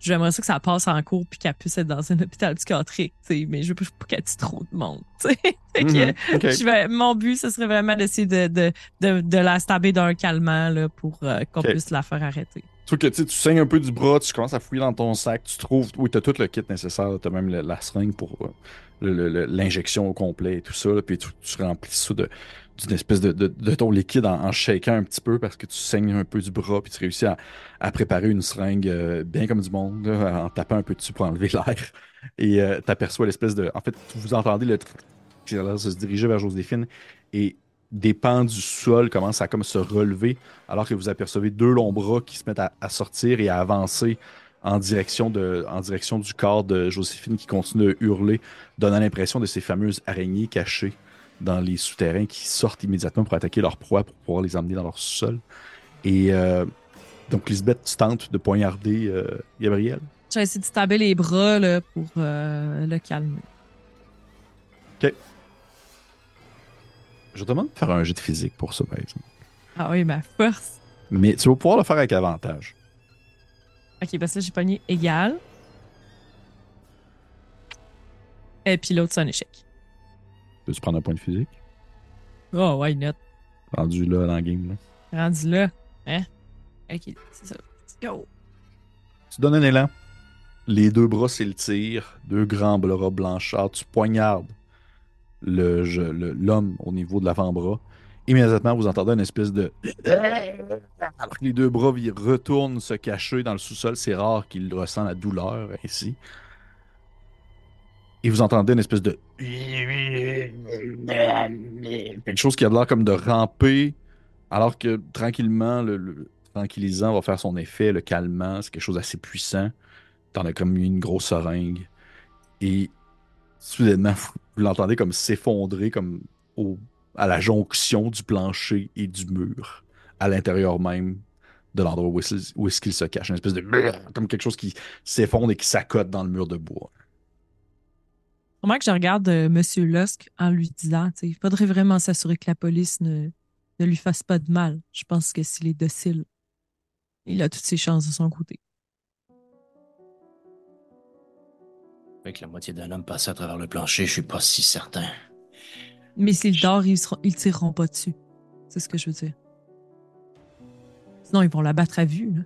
j'aimerais ça que ça passe en cours puis qu'elle puisse être dans un hôpital psychiatrique, tu sais, mais je veux pas qu'elle tue trop de monde, tu que, Mhm, ok. je vais- mon but, ce serait vraiment d'essayer de, de, de, de la stabber d'un calmant, là, pour euh, qu'on puisse la faire arrêter. Sauf que tu sais, tu saignes un peu du bras, tu commences à fouiller dans ton sac, tu trouves. Oui, t'as tout le kit nécessaire, t'as même le- la seringue pour euh, l'injection au complet et tout ça, là, puis tu, tu remplis ça de- d'une espèce de, de- ton liquide en, en shakant un petit peu parce que tu saignes un peu du bras, puis tu réussis à, préparer une seringue euh, bien comme du monde, en tapant un peu dessus pour enlever l'air. Et euh, t'aperçois l'espèce de. En fait, vous entendez le qui a se diriger vers Joséphine et des pans du sol commencent à comme se relever alors que vous apercevez deux longs bras qui se mettent à, sortir et à avancer en direction, en direction du corps de Joséphine qui continue de hurler, donnant l'impression de ces fameuses araignées cachées dans les souterrains qui sortent immédiatement pour attaquer leur proie pour pouvoir les emmener dans leur sol. Et euh, donc, Lisbeth, tu tentes de poignarder euh, Gabriel? J'ai essayé de stabber les bras, là, pour euh, le calmer. Je te demande de faire un jet de physique pour ça, par exemple. Ah oui, ma force. Mais tu vas pouvoir le faire avec avantage. Ok, parce que là, j'ai pogné égal. Et puis l'autre, c'est un échec. Peux-tu prendre un point de physique? Oh, why not? Rendu là dans le game. Là. Rendu là. Hein? Ok, c'est ça. Let's go. Tu donnes un élan. Les deux bras s'étirent, deux grands bras blanchâtres. Tu poignardes le- je- le- l'homme au niveau de l'avant-bras. Immédiatement, vous entendez une espèce de. Alors que les deux bras ils retournent se cacher dans le sous-sol. C'est rare qu'il ressent la douleur ainsi. Et vous entendez une espèce de. Quelque chose qui a l'air comme de ramper, alors que tranquillement, le, tranquillisant va faire son effet, le calmant. C'est quelque chose d'assez puissant. T'en as comme une grosse seringue. Et soudainement, vous, l'entendez comme s'effondrer comme au, à la jonction du plancher et du mur, à l'intérieur même de l'endroit où où est-ce qu'il se cache. Une espèce de. comme quelque chose qui s'effondre et qui s'accote dans le mur de bois. Comment que je regarde euh, Monsieur Lusk en lui disant, il faudrait vraiment s'assurer que la police ne, ne lui fasse pas de mal. Je pense que s'il est docile, il a toutes ses chances de son côté. Avec la moitié d'un homme passé à travers le plancher, je suis pas si certain. Mais s'il dort, ils, seront- ils tireront pas dessus. C'est ce que je veux dire. Sinon, ils vont la battre à vue. Là.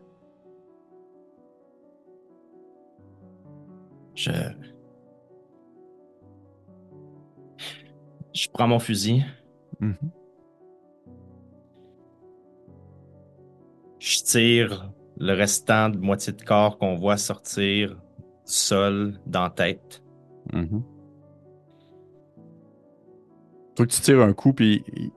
Je. Je prends mon fusil. Mhm. Je tire le restant de moitié de corps qu'on voit sortir du sol dans la tête. Faut que tu tires un coup, puis il-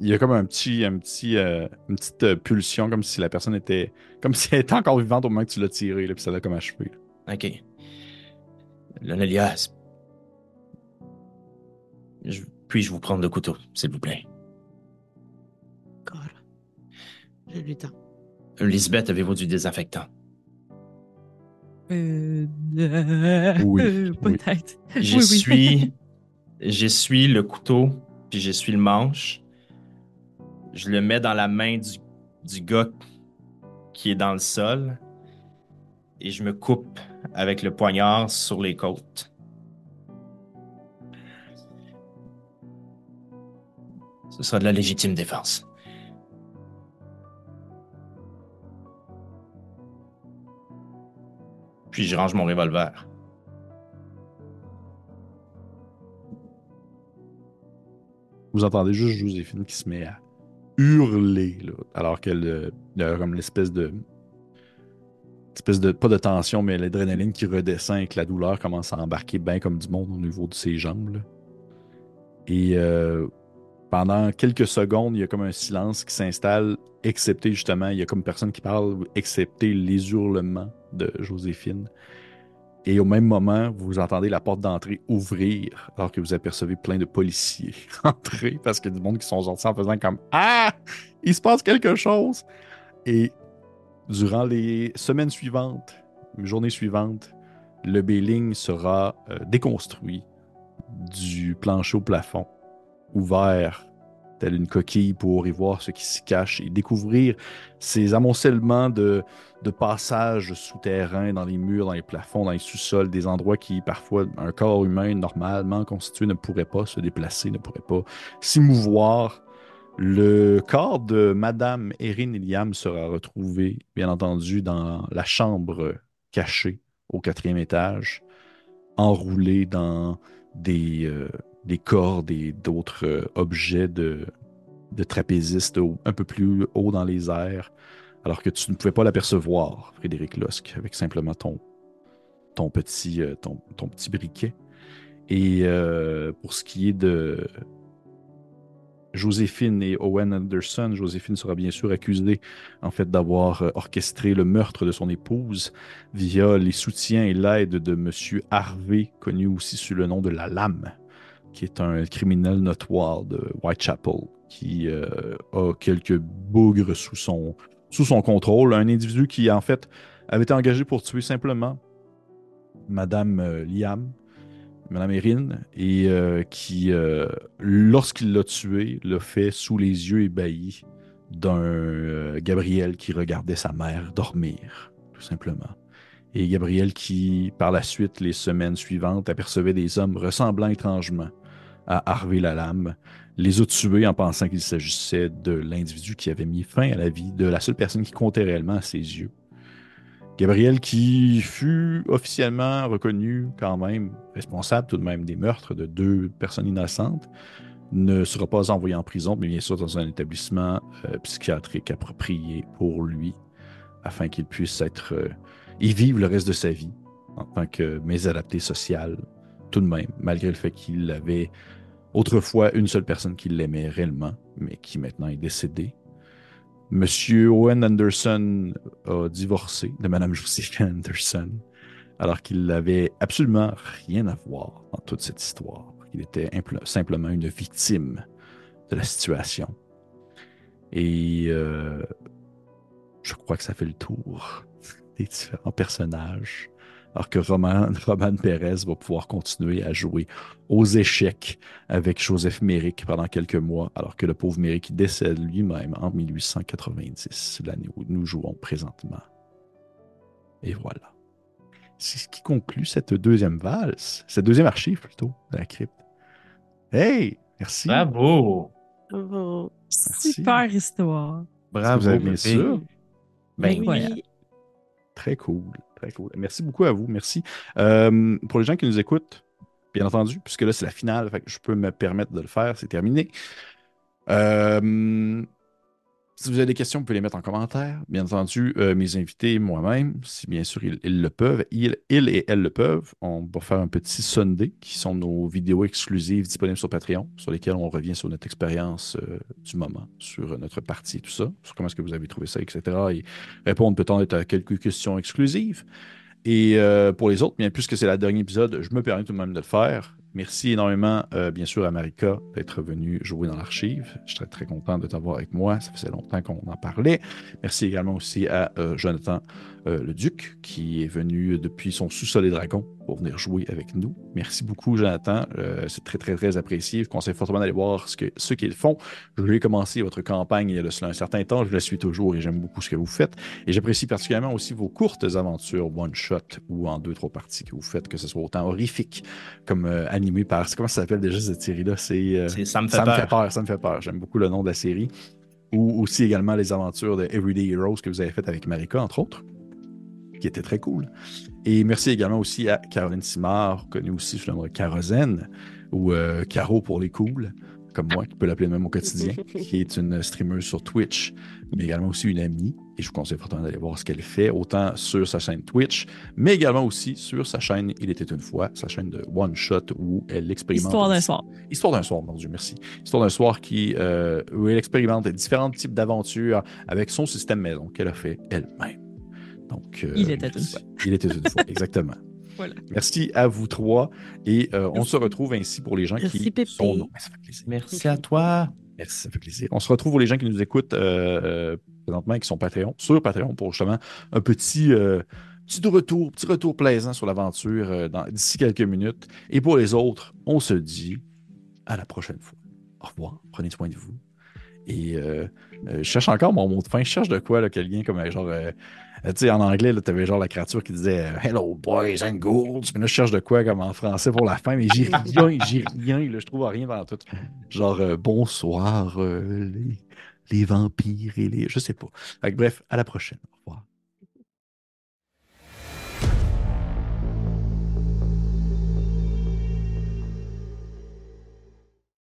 il y a comme un petit, un petit, euh, une petite euh, pulsion, comme si la personne était, comme si elle était encore vivante au moment que tu l'as tiré, là, puis ça l'a comme achevé. là. Ok. L'Onelias. Je... Puis-je vous prendre le couteau, s'il vous plaît? Encore. Je lui tends. Lisbeth, avez-vous du désinfectant? Euh, euh, Oui, euh, oui. Peut-être. J'essuie, j'essuie le couteau, puis j'essuie le manche. Je le mets dans la main du, du gars qui est dans le sol. et je me coupe avec le poignard sur les côtes. Ce sera de la légitime défense. Puis je range mon revolver. Vous entendez juste Joséphine qui se met à hurler, alors qu'elle a comme l'espèce de. espèce de. pas de tension, mais l'adrénaline qui redescend et que la douleur commence à embarquer bien comme du monde au niveau de ses jambes. Et euh, pendant quelques secondes, il y a comme un silence qui s'installe, excepté justement, il y a comme personne qui parle, excepté les hurlements de Joséphine. Et au même moment, vous entendez la porte d'entrée ouvrir alors que vous apercevez plein de policiers entrer parce qu'il y a du monde qui sont sortis en faisant comme Ah, il se passe quelque chose. Et durant les semaines suivantes, les journées suivantes, le Béling sera euh, déconstruit du plancher au plafond, ouvert telle une coquille pour y voir ce qui s'y cache et découvrir ces amoncellements de, de passages souterrains dans les murs, dans les plafonds, dans les sous-sols, des endroits qui parfois un corps humain normalement constitué ne pourrait pas se déplacer, ne pourrait pas s'émouvoir. Le corps de Madame Erin Iliam sera retrouvé, bien entendu, dans la chambre cachée au quatrième étage, enroulé dans des, euh, des cordes et d'autres euh, objets de, de trapézistes un peu plus haut dans les airs, alors que tu ne pouvais pas l'apercevoir, Frédéric Losque, avec simplement ton, ton, petit, euh, ton, ton petit briquet. Et euh, pour ce qui est de Joséphine et Owen Anderson, Joséphine sera bien sûr accusée en fait d'avoir orchestré le meurtre de son épouse via les soutiens et l'aide de Monsieur Harvey, connu aussi sous le nom de la Lame, qui est un criminel notoire de Whitechapel, qui euh, a quelques bougres sous son, sous son contrôle. Un individu qui, en fait, avait été engagé pour tuer simplement Madame euh, Liam, Madame Erin, et euh, qui, lorsqu'il l'a tué, l'a fait sous les yeux ébahis d'un Gabriel qui regardait sa mère dormir, tout simplement. Et Gabriel qui, par la suite, les semaines suivantes, apercevait des hommes ressemblant étrangement à Harvey Lalame, les a tués en pensant qu'il s'agissait de l'individu qui avait mis fin à la vie de la seule personne qui comptait réellement à ses yeux. Gabriel qui fut officiellement reconnu quand même responsable tout de même des meurtres de deux personnes innocentes, ne sera pas envoyé en prison, mais bien sûr dans un établissement euh, psychiatrique approprié pour lui, afin qu'il puisse être euh, vivre le reste de sa vie en tant que mésadapté social, tout de même, malgré le fait qu'il avait autrefois une seule personne qui l'aimait réellement, mais qui maintenant est décédée. Monsieur Owen Anderson a divorcé de Madame Josephine Anderson, alors qu'il n'avait absolument rien à voir dans toute cette histoire. Il était impl- simplement une victime de la situation. Et euh, je crois que ça fait le tour des différents personnages. Alors que Roman, Roman Pérez va pouvoir continuer à jouer aux échecs avec Joseph Méric pendant quelques mois, alors que le pauvre Méric décède lui-même en 1890, l'année où nous jouons présentement. Et voilà. C'est ce qui conclut cette deuxième valse, cette deuxième archive plutôt de la crypte. Hey, merci. Bravo! Bravo. Merci. Super histoire. Bravo, vous avez bien sûr? Ben Oui. oui. Très cool, très cool. Merci beaucoup à vous, merci. Euh, pour les gens qui nous écoutent, bien entendu, puisque là c'est la finale, je peux me permettre de le faire, c'est terminé. Euh, si vous avez des questions, vous pouvez les mettre en commentaire. Bien entendu, euh, mes invités, moi-même, si bien sûr ils, le peuvent, ils, et elles le peuvent, on va faire un petit Sunday, qui sont nos vidéos exclusives disponibles sur Patreon, sur lesquelles on revient sur notre expérience euh, du moment, sur notre partie tout ça, sur comment est-ce que vous avez trouvé ça, etc. Et répondre peut-être à quelques questions exclusives. Et euh, pour les autres, bien puisque c'est la dernier épisode, je me permets tout de même de le faire. Merci énormément, euh, bien sûr, à Marika d'être venue jouer dans l'archive. Je serais très content de t'avoir avec moi. Ça faisait longtemps qu'on en parlait. Merci également aussi à euh, Jonathan euh, le Duc, qui est venu depuis son sous-sol des dragons pour venir jouer avec nous. Merci beaucoup, Jonathan. Euh, c'est très, très, très apprécié. Je vous conseille fortement d'aller voir ce, que, ce qu'ils font. Je vais commencer votre campagne il y a de cela un certain temps. Je la suis toujours et j'aime beaucoup ce que vous faites. Et j'apprécie particulièrement aussi vos courtes aventures one-shot ou en deux, trois parties que vous faites, que ce soit autant horrifique comme euh, animé par. Comment ça s'appelle déjà cette série-là? C'est C'est- ça me fait ça me fait peur. Ça me fait peur. J'aime beaucoup le nom de la série. Ou aussi également les aventures de Everyday Heroes que vous avez faites avec Marika, entre autres, qui était très cool. Et merci également aussi à Caroline Simard, connue aussi sous le nom de Carozène, ou euh, Caro pour les cools, comme moi, qui peut l'appeler même au quotidien, qui est une streameuse sur Twitch, mais également aussi une amie. Et je vous conseille fortement d'aller voir ce qu'elle fait, autant sur sa chaîne Twitch, mais également aussi sur sa chaîne Il était une fois, sa chaîne de One Shot, où elle expérimente. Histoire d'un soir. Histoire d'un soir, mon Dieu, merci. Histoire d'un soir qui, euh, où elle expérimente différents types d'aventures avec son système maison qu'elle a fait elle-même. Donc, euh, Il était une fois. Il était une fois, exactement. Voilà. Merci à vous trois. Et euh, on se retrouve ainsi pour les gens Merci, qui Pépé. sont... Non, mais ça fait plaisir. Merci à toi. Merci, ça fait plaisir. On se retrouve pour les gens qui nous écoutent euh, présentement et qui sont Patreon, sur Patreon pour justement un petit, euh, petit retour, petit retour plaisant sur l'aventure euh, d'ici quelques minutes. Et pour les autres, on se dit à la prochaine fois. Au revoir, prenez soin de vous. Et euh, euh, je cherche encore mon mot de fin. Je cherche de quoi, là, quelqu'un comme euh, genre. Euh, en anglais, tu avais genre la créature qui disait euh, Hello, boys and ghouls. Mais là, je cherche de quoi comme en français pour la fin, mais j'ai rien, j'ai rien. Je trouve rien dans tout. Genre, euh, bonsoir, les, les vampires et les. Je sais pas. Bref, à la prochaine. Au revoir.